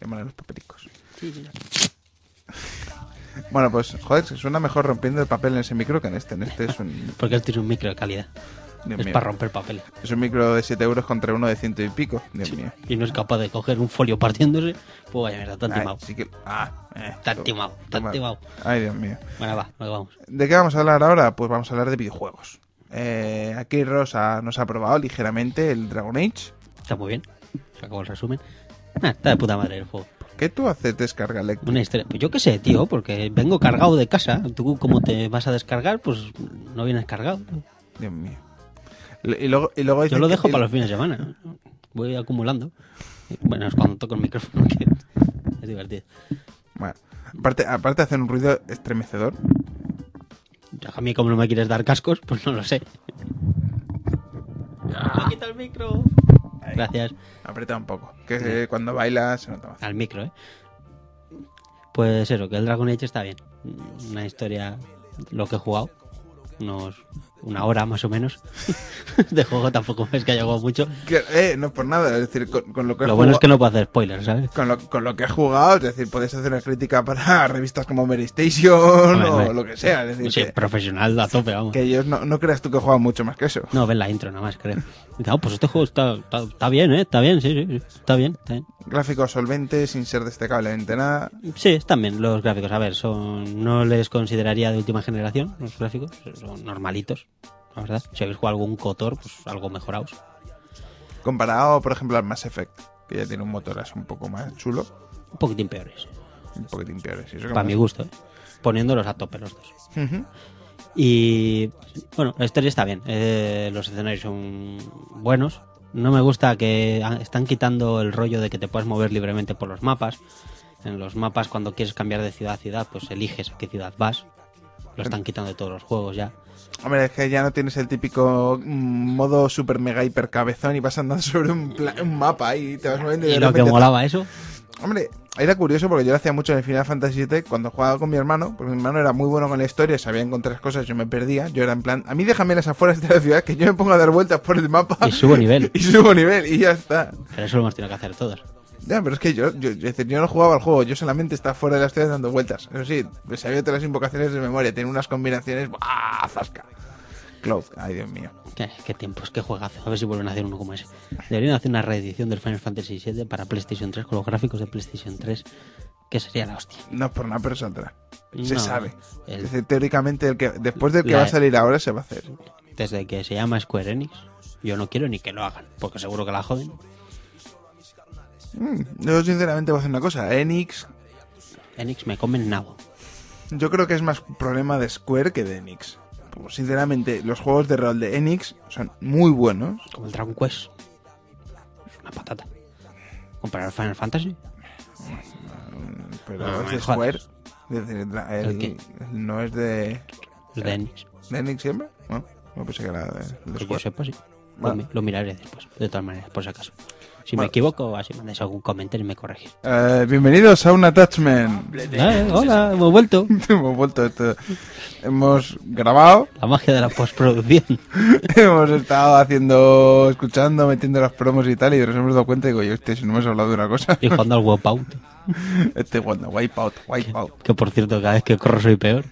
Llaman a los papericos. Bueno, pues, joder, suena mejor rompiendo el papel en ese micro que en este. En este es un... Porque este es un micro de calidad. Dios es mío. para romper papel. Es un micro de 7 euros contra uno de ciento y pico. Dios mío. Y no es capaz de coger un folio partiéndose. Pues vaya mierda, tan timado. sí que- Ah, eh, Tan timado, tan timado. Ay, Dios mío. Bueno, va, que vamos. ¿De qué vamos a hablar ahora? Pues vamos a hablar de videojuegos. Eh, aquí Rosa nos ha probado ligeramente el Dragon Age. Está muy bien. Se acabó el resumen. Ah, está de puta madre el juego. ¿Qué tú haces descarga eléctrica? Pues yo qué sé, tío, porque vengo cargado de casa. Tú, como te vas a descargar, pues no vienes cargado. Dios mío. Y luego, y luego Yo lo que- dejo para los fines de semana. Voy acumulando. Bueno, es cuando toco el micrófono [LAUGHS] que es divertido. Bueno, aparte, aparte de hacer un ruido estremecedor. Ya, A mí, como no me quieres dar cascos, pues no lo sé. Me quita el micro. Gracias. Aprieta un poco. Que eh, cuando bailas se nota más. Al micro, ¿eh? Pues eso, que el Dragon Age está bien. Una historia, lo que he jugado. Unos, una hora más o menos. [LAUGHS] de juego tampoco es que haya jugado mucho. Que, eh, no por nada, es decir, con, con lo que Lo bueno es jugado- que no puedo hacer spoilers, ¿sabes? Con lo, con lo que he jugado, es decir, puedes hacer una crítica para [LAUGHS] revistas como Mary Station Hombre, o lo que sea. Es decir, Sí, que, profesional a tope, vamos. que ellos no, no creas tú que juegan mucho más que eso. No, ven la intro nada más, creo. Y dice, "Ah, pues este juego está, está, está bien, ¿eh? Está bien, sí, sí, sí, está bien, está bien. Gráficos solventes, sin ser destacablemente nada. Sí, están bien los gráficos. A ver, son no les consideraría de última generación los gráficos. Son normalitos, la verdad. Si habéis jugado algún Cotor, pues algo mejorados. Comparado, por ejemplo, al Mass Effect, que ya tiene un motor así un poco más chulo. Un poquitín peores. Un poquitín peores. eso Para mi gusto, ¿eh? Poniéndolos a tope los dos. Y bueno, la historia está bien. eh, los escenarios son buenos. No me gusta que están quitando el rollo de que te puedas mover libremente por los mapas. En los mapas, cuando quieres cambiar de ciudad a ciudad, pues eliges a qué ciudad vas. Lo están quitando de todos los juegos ya. Hombre, es que ya no tienes el típico mm, modo super mega hiper cabezón y vas andando [LAUGHS] sobre un, pla- un mapa y te vas moviendo. Y de lo que molaba eso, Hombre, era curioso porque yo lo hacía mucho en el Final Fantasy VII cuando jugaba con mi hermano, porque mi hermano era muy bueno con la historia, sabía encontrar cosas, yo me perdía, yo era en plan, a mí déjame las afueras de la ciudad, que yo me pongo a dar vueltas por el mapa. y subo nivel. [LAUGHS] Y subo nivel y ya está. Pero eso lo hemos tenido que hacer todos. Ya, pero es que yo, yo, decir, yo no jugaba al juego, yo solamente estaba fuera de la ciudad dando vueltas. Eso sí, sabía todas las invocaciones de memoria, tiene unas combinaciones, ¡buah! ¡Zasca! Cloud, ay Dios mío. Qué, qué tiempos, qué juegazo. A ver si vuelven a hacer uno como ese. Deberían hacer una reedición del Final Fantasy VII para PlayStation 3 con los gráficos de PlayStation 3. Que sería la hostia. No por pero saldrá. Se No, sabe. el- teóricamente, el que, después del que La- va a salir ahora se va a hacer. Desde que se llama Square Enix, yo no quiero ni que lo hagan, porque seguro que la joden. Mm, yo sinceramente voy a hacer una cosa. Enix, Enix me comen nabo. yo creo que es más problema de Square que de Enix. Pues, sinceramente, los juegos de rol de Enix son muy buenos. Como el Dragon Quest. Es una patata. ¿Comparar Final Fantasy? Pero No, es de. Square. Es decir, la- el- ¿El qué? No es de. Es de Enix. ¿De Enix siempre? No, no pensé que era de, de Que yo Square. sepa, sí. Lo, Bueno. mi- lo miraré después, de todas maneras, por si acaso. Si me equivoco, así mandáis algún comentario y me corregís. Eh, bienvenidos a un attachment. Eh, hola, [LAUGHS] hemos vuelto. [LAUGHS] hemos vuelto. esto- Hemos grabado. La magia de la postproducción. [LAUGHS] hemos estado haciendo, escuchando, metiendo las promos y tal, y nos hemos dado cuenta y digo, yo, este, si no hemos hablado de una cosa. Y jugando al Wipeout. Este jugando, Wipeout, Wipeout. Que por cierto, cada vez que corro soy peor.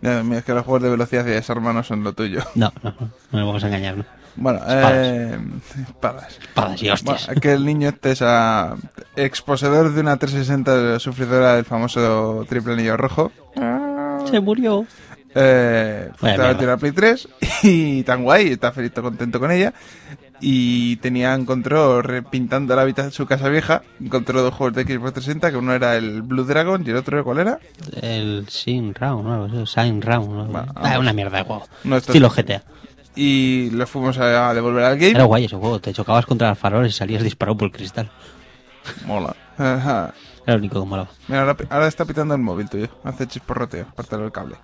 Mira, es que los juegos de velocidad y desarma no son lo tuyo. No, no, no, no nos vamos a engañar, ¿no? Bueno, Espadas. eh, espadas. Espadas y hostias. [LAUGHS] Bueno, que el niño este es a, exposedor de una 360 sufridora del famoso triple anillo rojo. Se murió. Eh, tirando la Play 3 [LAUGHS] y tan guay, está feliz, está contento con ella. Y tenía, encontró, repintando la habitación de su casa vieja, encontró dos juegos de Xbox 360, que uno era el Blue Dragon y el otro, ¿cuál era? El Sin Round, ¿no? Sign Round. ¿no? Ah, una mierda de juego. No, Estilo GTA. Y lo fuimos a devolver al game. Era guay ese juego. Te chocabas contra los faroles y salías disparado por el cristal. Mola. Ajá. Era el único que molaba. Mira, ahora, ahora está pitando el móvil tuyo. Hace chisporroteo, apártalo el cable.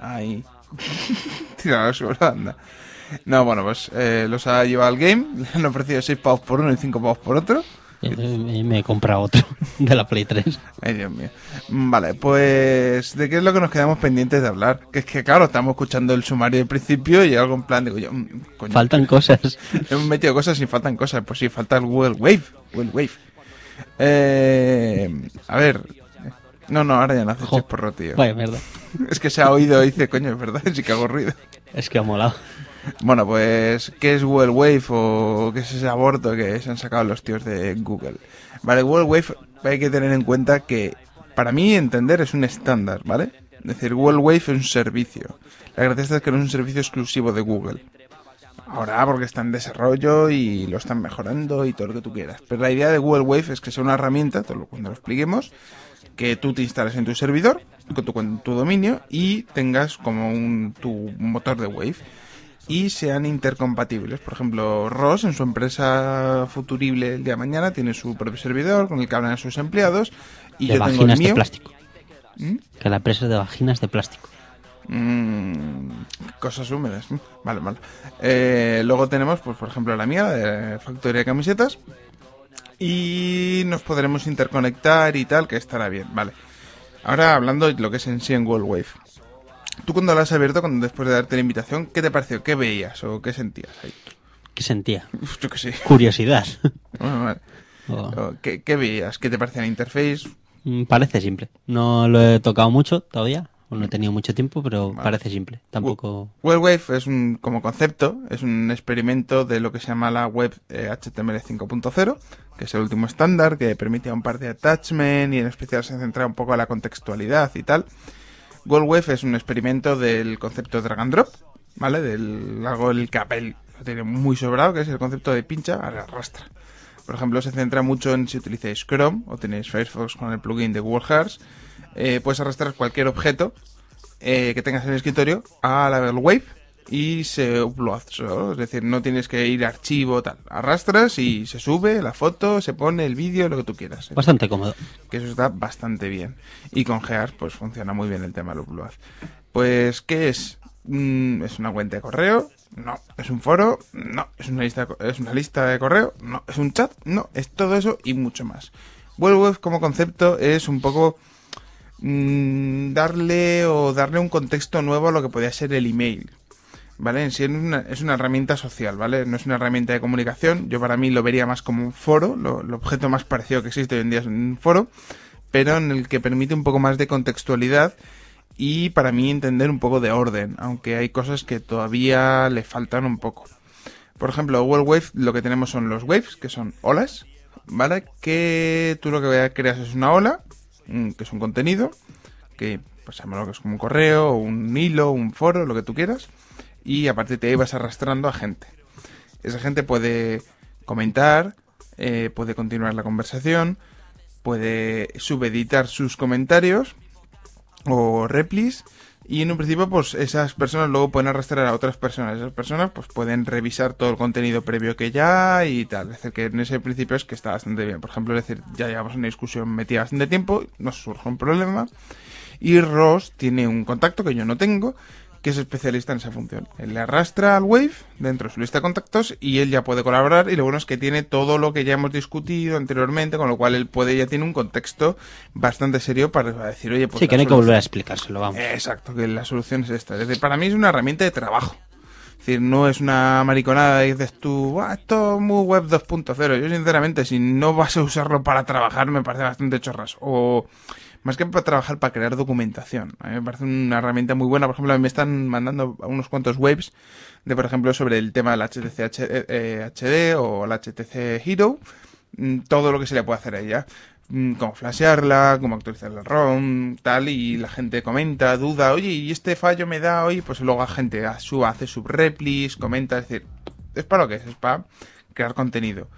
Ahí. [LAUGHS] Tira la suela, anda. No, bueno, pues eh, los ha llevado al game. Le han ofrecido 6 pavos por uno y 5 pavos por otro. Eh, me he comprado otro [LAUGHS] de la Play 3. Ay, Dios mío. Mm, Vale, pues ¿de qué es lo que nos quedamos pendientes de hablar? Que es que, claro, estamos escuchando el sumario del principio y algo en plan, digo yo, mm, coño. Faltan cosas. [LAUGHS] Hemos metido cosas y faltan cosas. Pues sí, falta el Google Wave. Google Wave. Eh, a ver. No, no, ahora ya no hace Jo, chisporro, tío. vaya mierda. [LAUGHS] Es que se ha oído y dice, coño, es verdad, sí que hago ruido. Es que ha molado. Bueno, pues, ¿qué es Google Wave o qué es ese aborto que se han sacado los tíos de Google? Vale, Google Wave hay que tener en cuenta que, para mí entender, es un estándar, ¿vale? Es decir, Google Wave es un servicio. La gracia es que no es un servicio exclusivo de Google. Ahora, porque está en desarrollo y lo están mejorando y todo lo que tú quieras. Pero la idea de Google Wave es que sea una herramienta, cuando lo expliquemos, que tú te instales en tu servidor, con tu, con tu dominio, y tengas como un, tu motor de Wave. Y sean intercompatibles. Por ejemplo, Ross en su empresa futurible el día de mañana tiene su propio servidor con el que hablan a sus empleados. Y de yo tengo el vaginas de plástico. ¿Mm? Que la empresa es de vaginas de plástico. Mm, cosas húmedas. Vale, vale. Eh, luego tenemos, pues, por ejemplo, la mía, la de Factoría de Camisetas. Y nos podremos interconectar y tal, que estará bien, vale. Ahora hablando de lo que es en sí en Google Wave. Tú cuando lo has abierto, cuando después de darte la invitación, ¿qué te pareció? ¿Qué veías o qué sentías ahí? ¿Qué sentía? Uf, yo qué sé. Curiosidad. [LAUGHS] Bueno, vale. Oh. ¿Qué, qué veías? ¿Qué te parecía la interface? Mm, Parece simple. No lo he tocado mucho todavía. No he tenido mucho tiempo, pero Vale. parece simple. Tampoco. Google Wave es un, como concepto, es un experimento de lo que se llama la web eh, HTML 5.0, que es el último estándar que permite un par de attachment y en especial se centra un poco en la contextualidad y tal. Google Wave es un experimento del concepto drag and drop, ¿vale? Del algo el Apple lo tiene muy sobrado, que es el concepto de pincha, arrastra. Por ejemplo, se centra mucho en si utilizáis Chrome o tenéis Firefox con el plugin de Hearts, eh, puedes arrastrar cualquier objeto eh, que tengas en el escritorio a la Wave y se upload solo. Es decir, no tienes que ir a archivo, tal. Arrastras y se sube la foto, se pone el vídeo, lo que tú quieras. Bastante cómodo. Que eso está bastante bien. Y con Gears, pues funciona muy bien el tema del upload. Pues, ¿qué es? Mm, ¿Es una cuenta de correo? No. ¿Es un foro? No. ¿Es una lista de, ¿Es una lista de correo? No. ¿Es un chat? No. Es todo eso y mucho más. Google Web como concepto es un poco mm, darle o darle un contexto nuevo a lo que podía ser el email. ¿Vale? En sí es una, es una herramienta social, ¿vale? No es una herramienta de comunicación. Yo para mí lo vería más como un foro. Lo, el objeto más parecido que existe hoy en día es un foro. Pero en el que permite un poco más de contextualidad y para mí entender un poco de orden, aunque hay cosas que todavía le faltan un poco. Por ejemplo, Google Wave lo que tenemos son los waves, que son olas, ¿vale? Que tú lo que creas es una ola, mm, que es un contenido, que pues llámalo que es como un correo, un hilo, un foro, lo que tú quieras, y a partir de ahí vas arrastrando a gente. Esa gente puede comentar, eh, puede continuar la conversación, puede subeditar sus comentarios o replis y en un principio pues esas personas luego pueden arrastrar a otras personas. Esas personas pues pueden revisar todo el contenido previo que ya y tal. Es decir que en ese principio es que está bastante bien. Por ejemplo es decir ya llevamos una discusión metida bastante tiempo nos surge un problema y Ross tiene un contacto que yo no tengo que es especialista en esa función. Él le arrastra al Wave dentro de su lista de contactos y él ya puede colaborar y lo bueno es que tiene todo lo que ya hemos discutido anteriormente, con lo cual él puede ya tiene un contexto bastante serio para decir, oye, pues sí, que no hay que volver a explicárselo, vamos. Exacto, que la solución es esta. Es decir, para mí es una herramienta de trabajo. Es decir, no es una mariconada y dices tú, "Ah, esto es muy web 2.0. Yo, sinceramente, si no vas a usarlo para trabajar, me parece bastante chorras. O más que para trabajar, para crear documentación. A mí me parece una herramienta muy buena. Por ejemplo, me están mandando unos cuantos waves de, por ejemplo, sobre el tema del HTC H- eh, HD o el HTC Hero. Mm, Todo lo que se le puede hacer a ella. Mm, Cómo flashearla, cómo actualizar el ROM, tal, y la gente comenta, duda, oye, y este fallo me da hoy, pues luego la gente hace subreplis, comenta, es decir, es para lo que es, es para crear contenido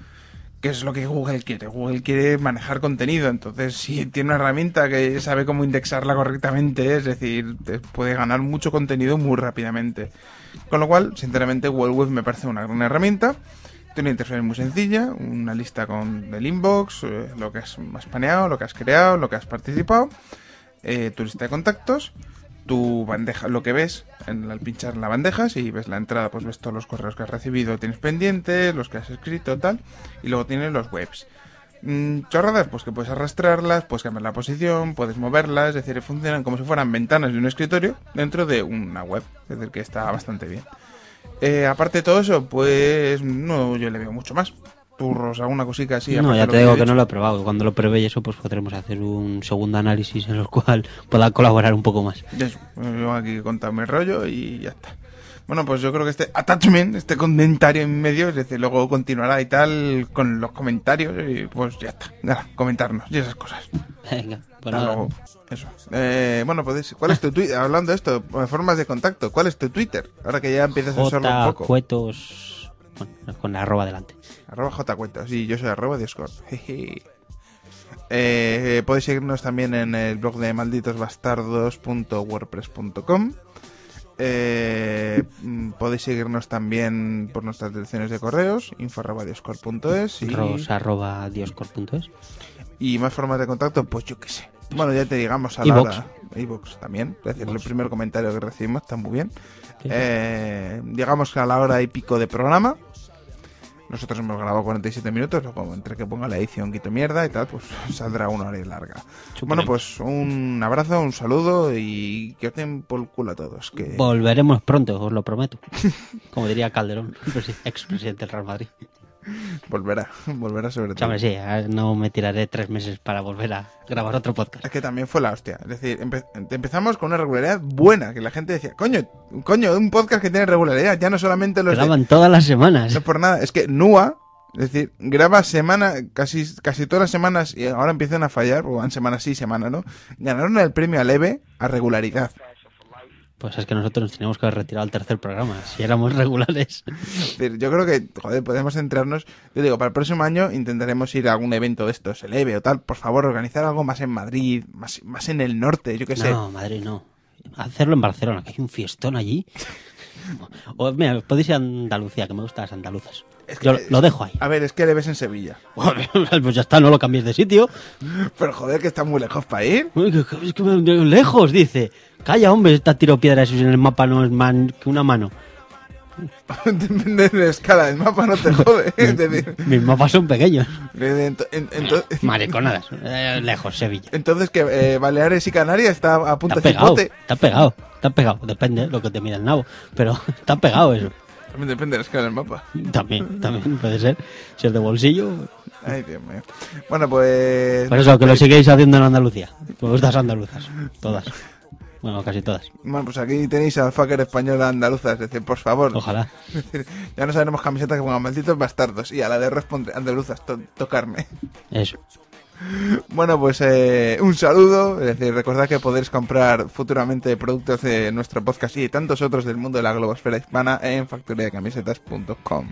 que es lo que Google quiere. Google quiere manejar contenido, entonces si tiene una herramienta que sabe cómo indexarla correctamente, es decir, puede ganar mucho contenido muy rápidamente. Con lo cual, sinceramente, Google Web me parece una gran herramienta. Tiene una interfaz muy sencilla, una lista con el inbox, eh, lo que has paneado, lo que has creado, lo que has participado, eh, tu lista de contactos, tu bandeja, lo que ves en- al pinchar la bandeja, si ves la entrada, pues ves todos los correos que has recibido, tienes pendientes, los que has escrito, tal, y luego tienes los webs. Mm, chorradas, pues que puedes arrastrarlas, puedes cambiar la posición, puedes moverlas, es decir, funcionan como si fueran ventanas de un escritorio dentro de una web, es decir, que está bastante bien. Eh, aparte de todo eso, pues no, yo le veo mucho más. Turros, alguna cosita así. no, ya te digo he que dicho. no lo he probado. Cuando lo pruebe y eso, pues podremos hacer un segundo análisis en el cual [LAUGHS] pueda colaborar un poco más. Eso, yo aquí contar mi rollo y ya está. Bueno, pues yo creo que este attachment, este comentario en medio, es decir, luego continuará y tal con los comentarios y pues ya está. Nada, comentarnos y esas cosas. Venga, pues Hasta nada. luego. Eso. Eh, bueno, podéis, ¿cuál es tu Twitter? Hablando de esto, formas de contacto, ¿cuál es tu Twitter? Ahora que ya empiezas a usarlo un poco. Cuetos. Bueno, con la arroba delante. Arroba Jcuetos, sí, yo soy arroba Discord. [LAUGHS] Jeje. Eh, podéis seguirnos también en el blog de malditosbastardos.wordpress.com. Eh, mm, podéis seguirnos también por nuestras direcciones de correos, info.dioscor.es y, Ros arroba dioscor.es. y más formas de contacto, pues yo qué sé. Bueno, ya te digamos a Ivox. la hora. Evox también, es decir, el primer comentario que recibimos está muy bien. Eh, digamos que a la hora y pico de programa. Nosotros hemos grabado 47 minutos, luego entre que ponga la edición quito mierda y tal, pues [LAUGHS] saldrá una hora y larga. Bueno, pues un abrazo, un saludo y que os den por el culo a todos. Que... Volveremos pronto, os lo prometo. [LAUGHS] Como diría Calderón, presi- expresidente del Real Madrid. [LAUGHS] Volverá, volverá sobre todo. hombre, sí, no me tiraré tres meses para volver a grabar otro podcast. Es que también fue la hostia. Es decir, empe- empezamos con una regularidad buena, que la gente decía, coño, coño, un podcast que tiene regularidad, ya no solamente los de- Graban todas las semanas. No por nada, es que NUA, es decir, graba semana, casi, casi todas las semanas, y ahora empiezan a fallar, o van semana sí, semana no, ganaron el premio a leve a regularidad. Pues es que nosotros nos teníamos que haber retirado al tercer programa, si éramos [LAUGHS] regulares. Yo creo que, joder, podemos centrarnos, yo digo, para el próximo año intentaremos ir a algún evento de estos, el EVE o tal, por favor, organizar algo más en Madrid, más, más en el norte, yo qué sé. No, Madrid no. Hacerlo en Barcelona, que hay un fiestón allí. [LAUGHS] O, mira, podéis ir a Andalucía, que me gustan las andaluzas. Que- lo dejo ahí. A ver, es que el EVE es en Sevilla. [LAUGHS] pues ya está, no lo cambies de sitio. Pero joder, que está muy lejos para ir. Es que lejos, dice. Calla, hombre, está tiro piedra eso en el mapa no es más que una mano. [LAUGHS] Depende de la escala del mapa, no te jode. [LAUGHS] Mis mapas son pequeños. Mariconadas. Eh, lejos, Sevilla. Entonces que eh, Baleares y Canarias está a punta Está de pegado, cipote. está pegado, está pegado. Depende de lo que te mida el nabo. Pero está pegado eso. También depende de la escala del mapa. También, también puede ser. Si es de bolsillo. Ay, Dios mío. Bueno, pues... Por eso, que lo seguís haciendo en Andalucía. Me gustan las andaluzas. Todas. Bueno, casi todas. Bueno, pues aquí tenéis al fucker español andaluza, es decir, por favor. Ojalá. Es decir, ya no sabemos camisetas que pongan malditos bastardos. Y a la de responder andaluzas, to- tocarme. Eso. Bueno, pues eh, un saludo. Es decir, recordad que podéis comprar futuramente productos de nuestro podcast y de tantos otros del mundo de la globosfera hispana en factoriacamisetas.com.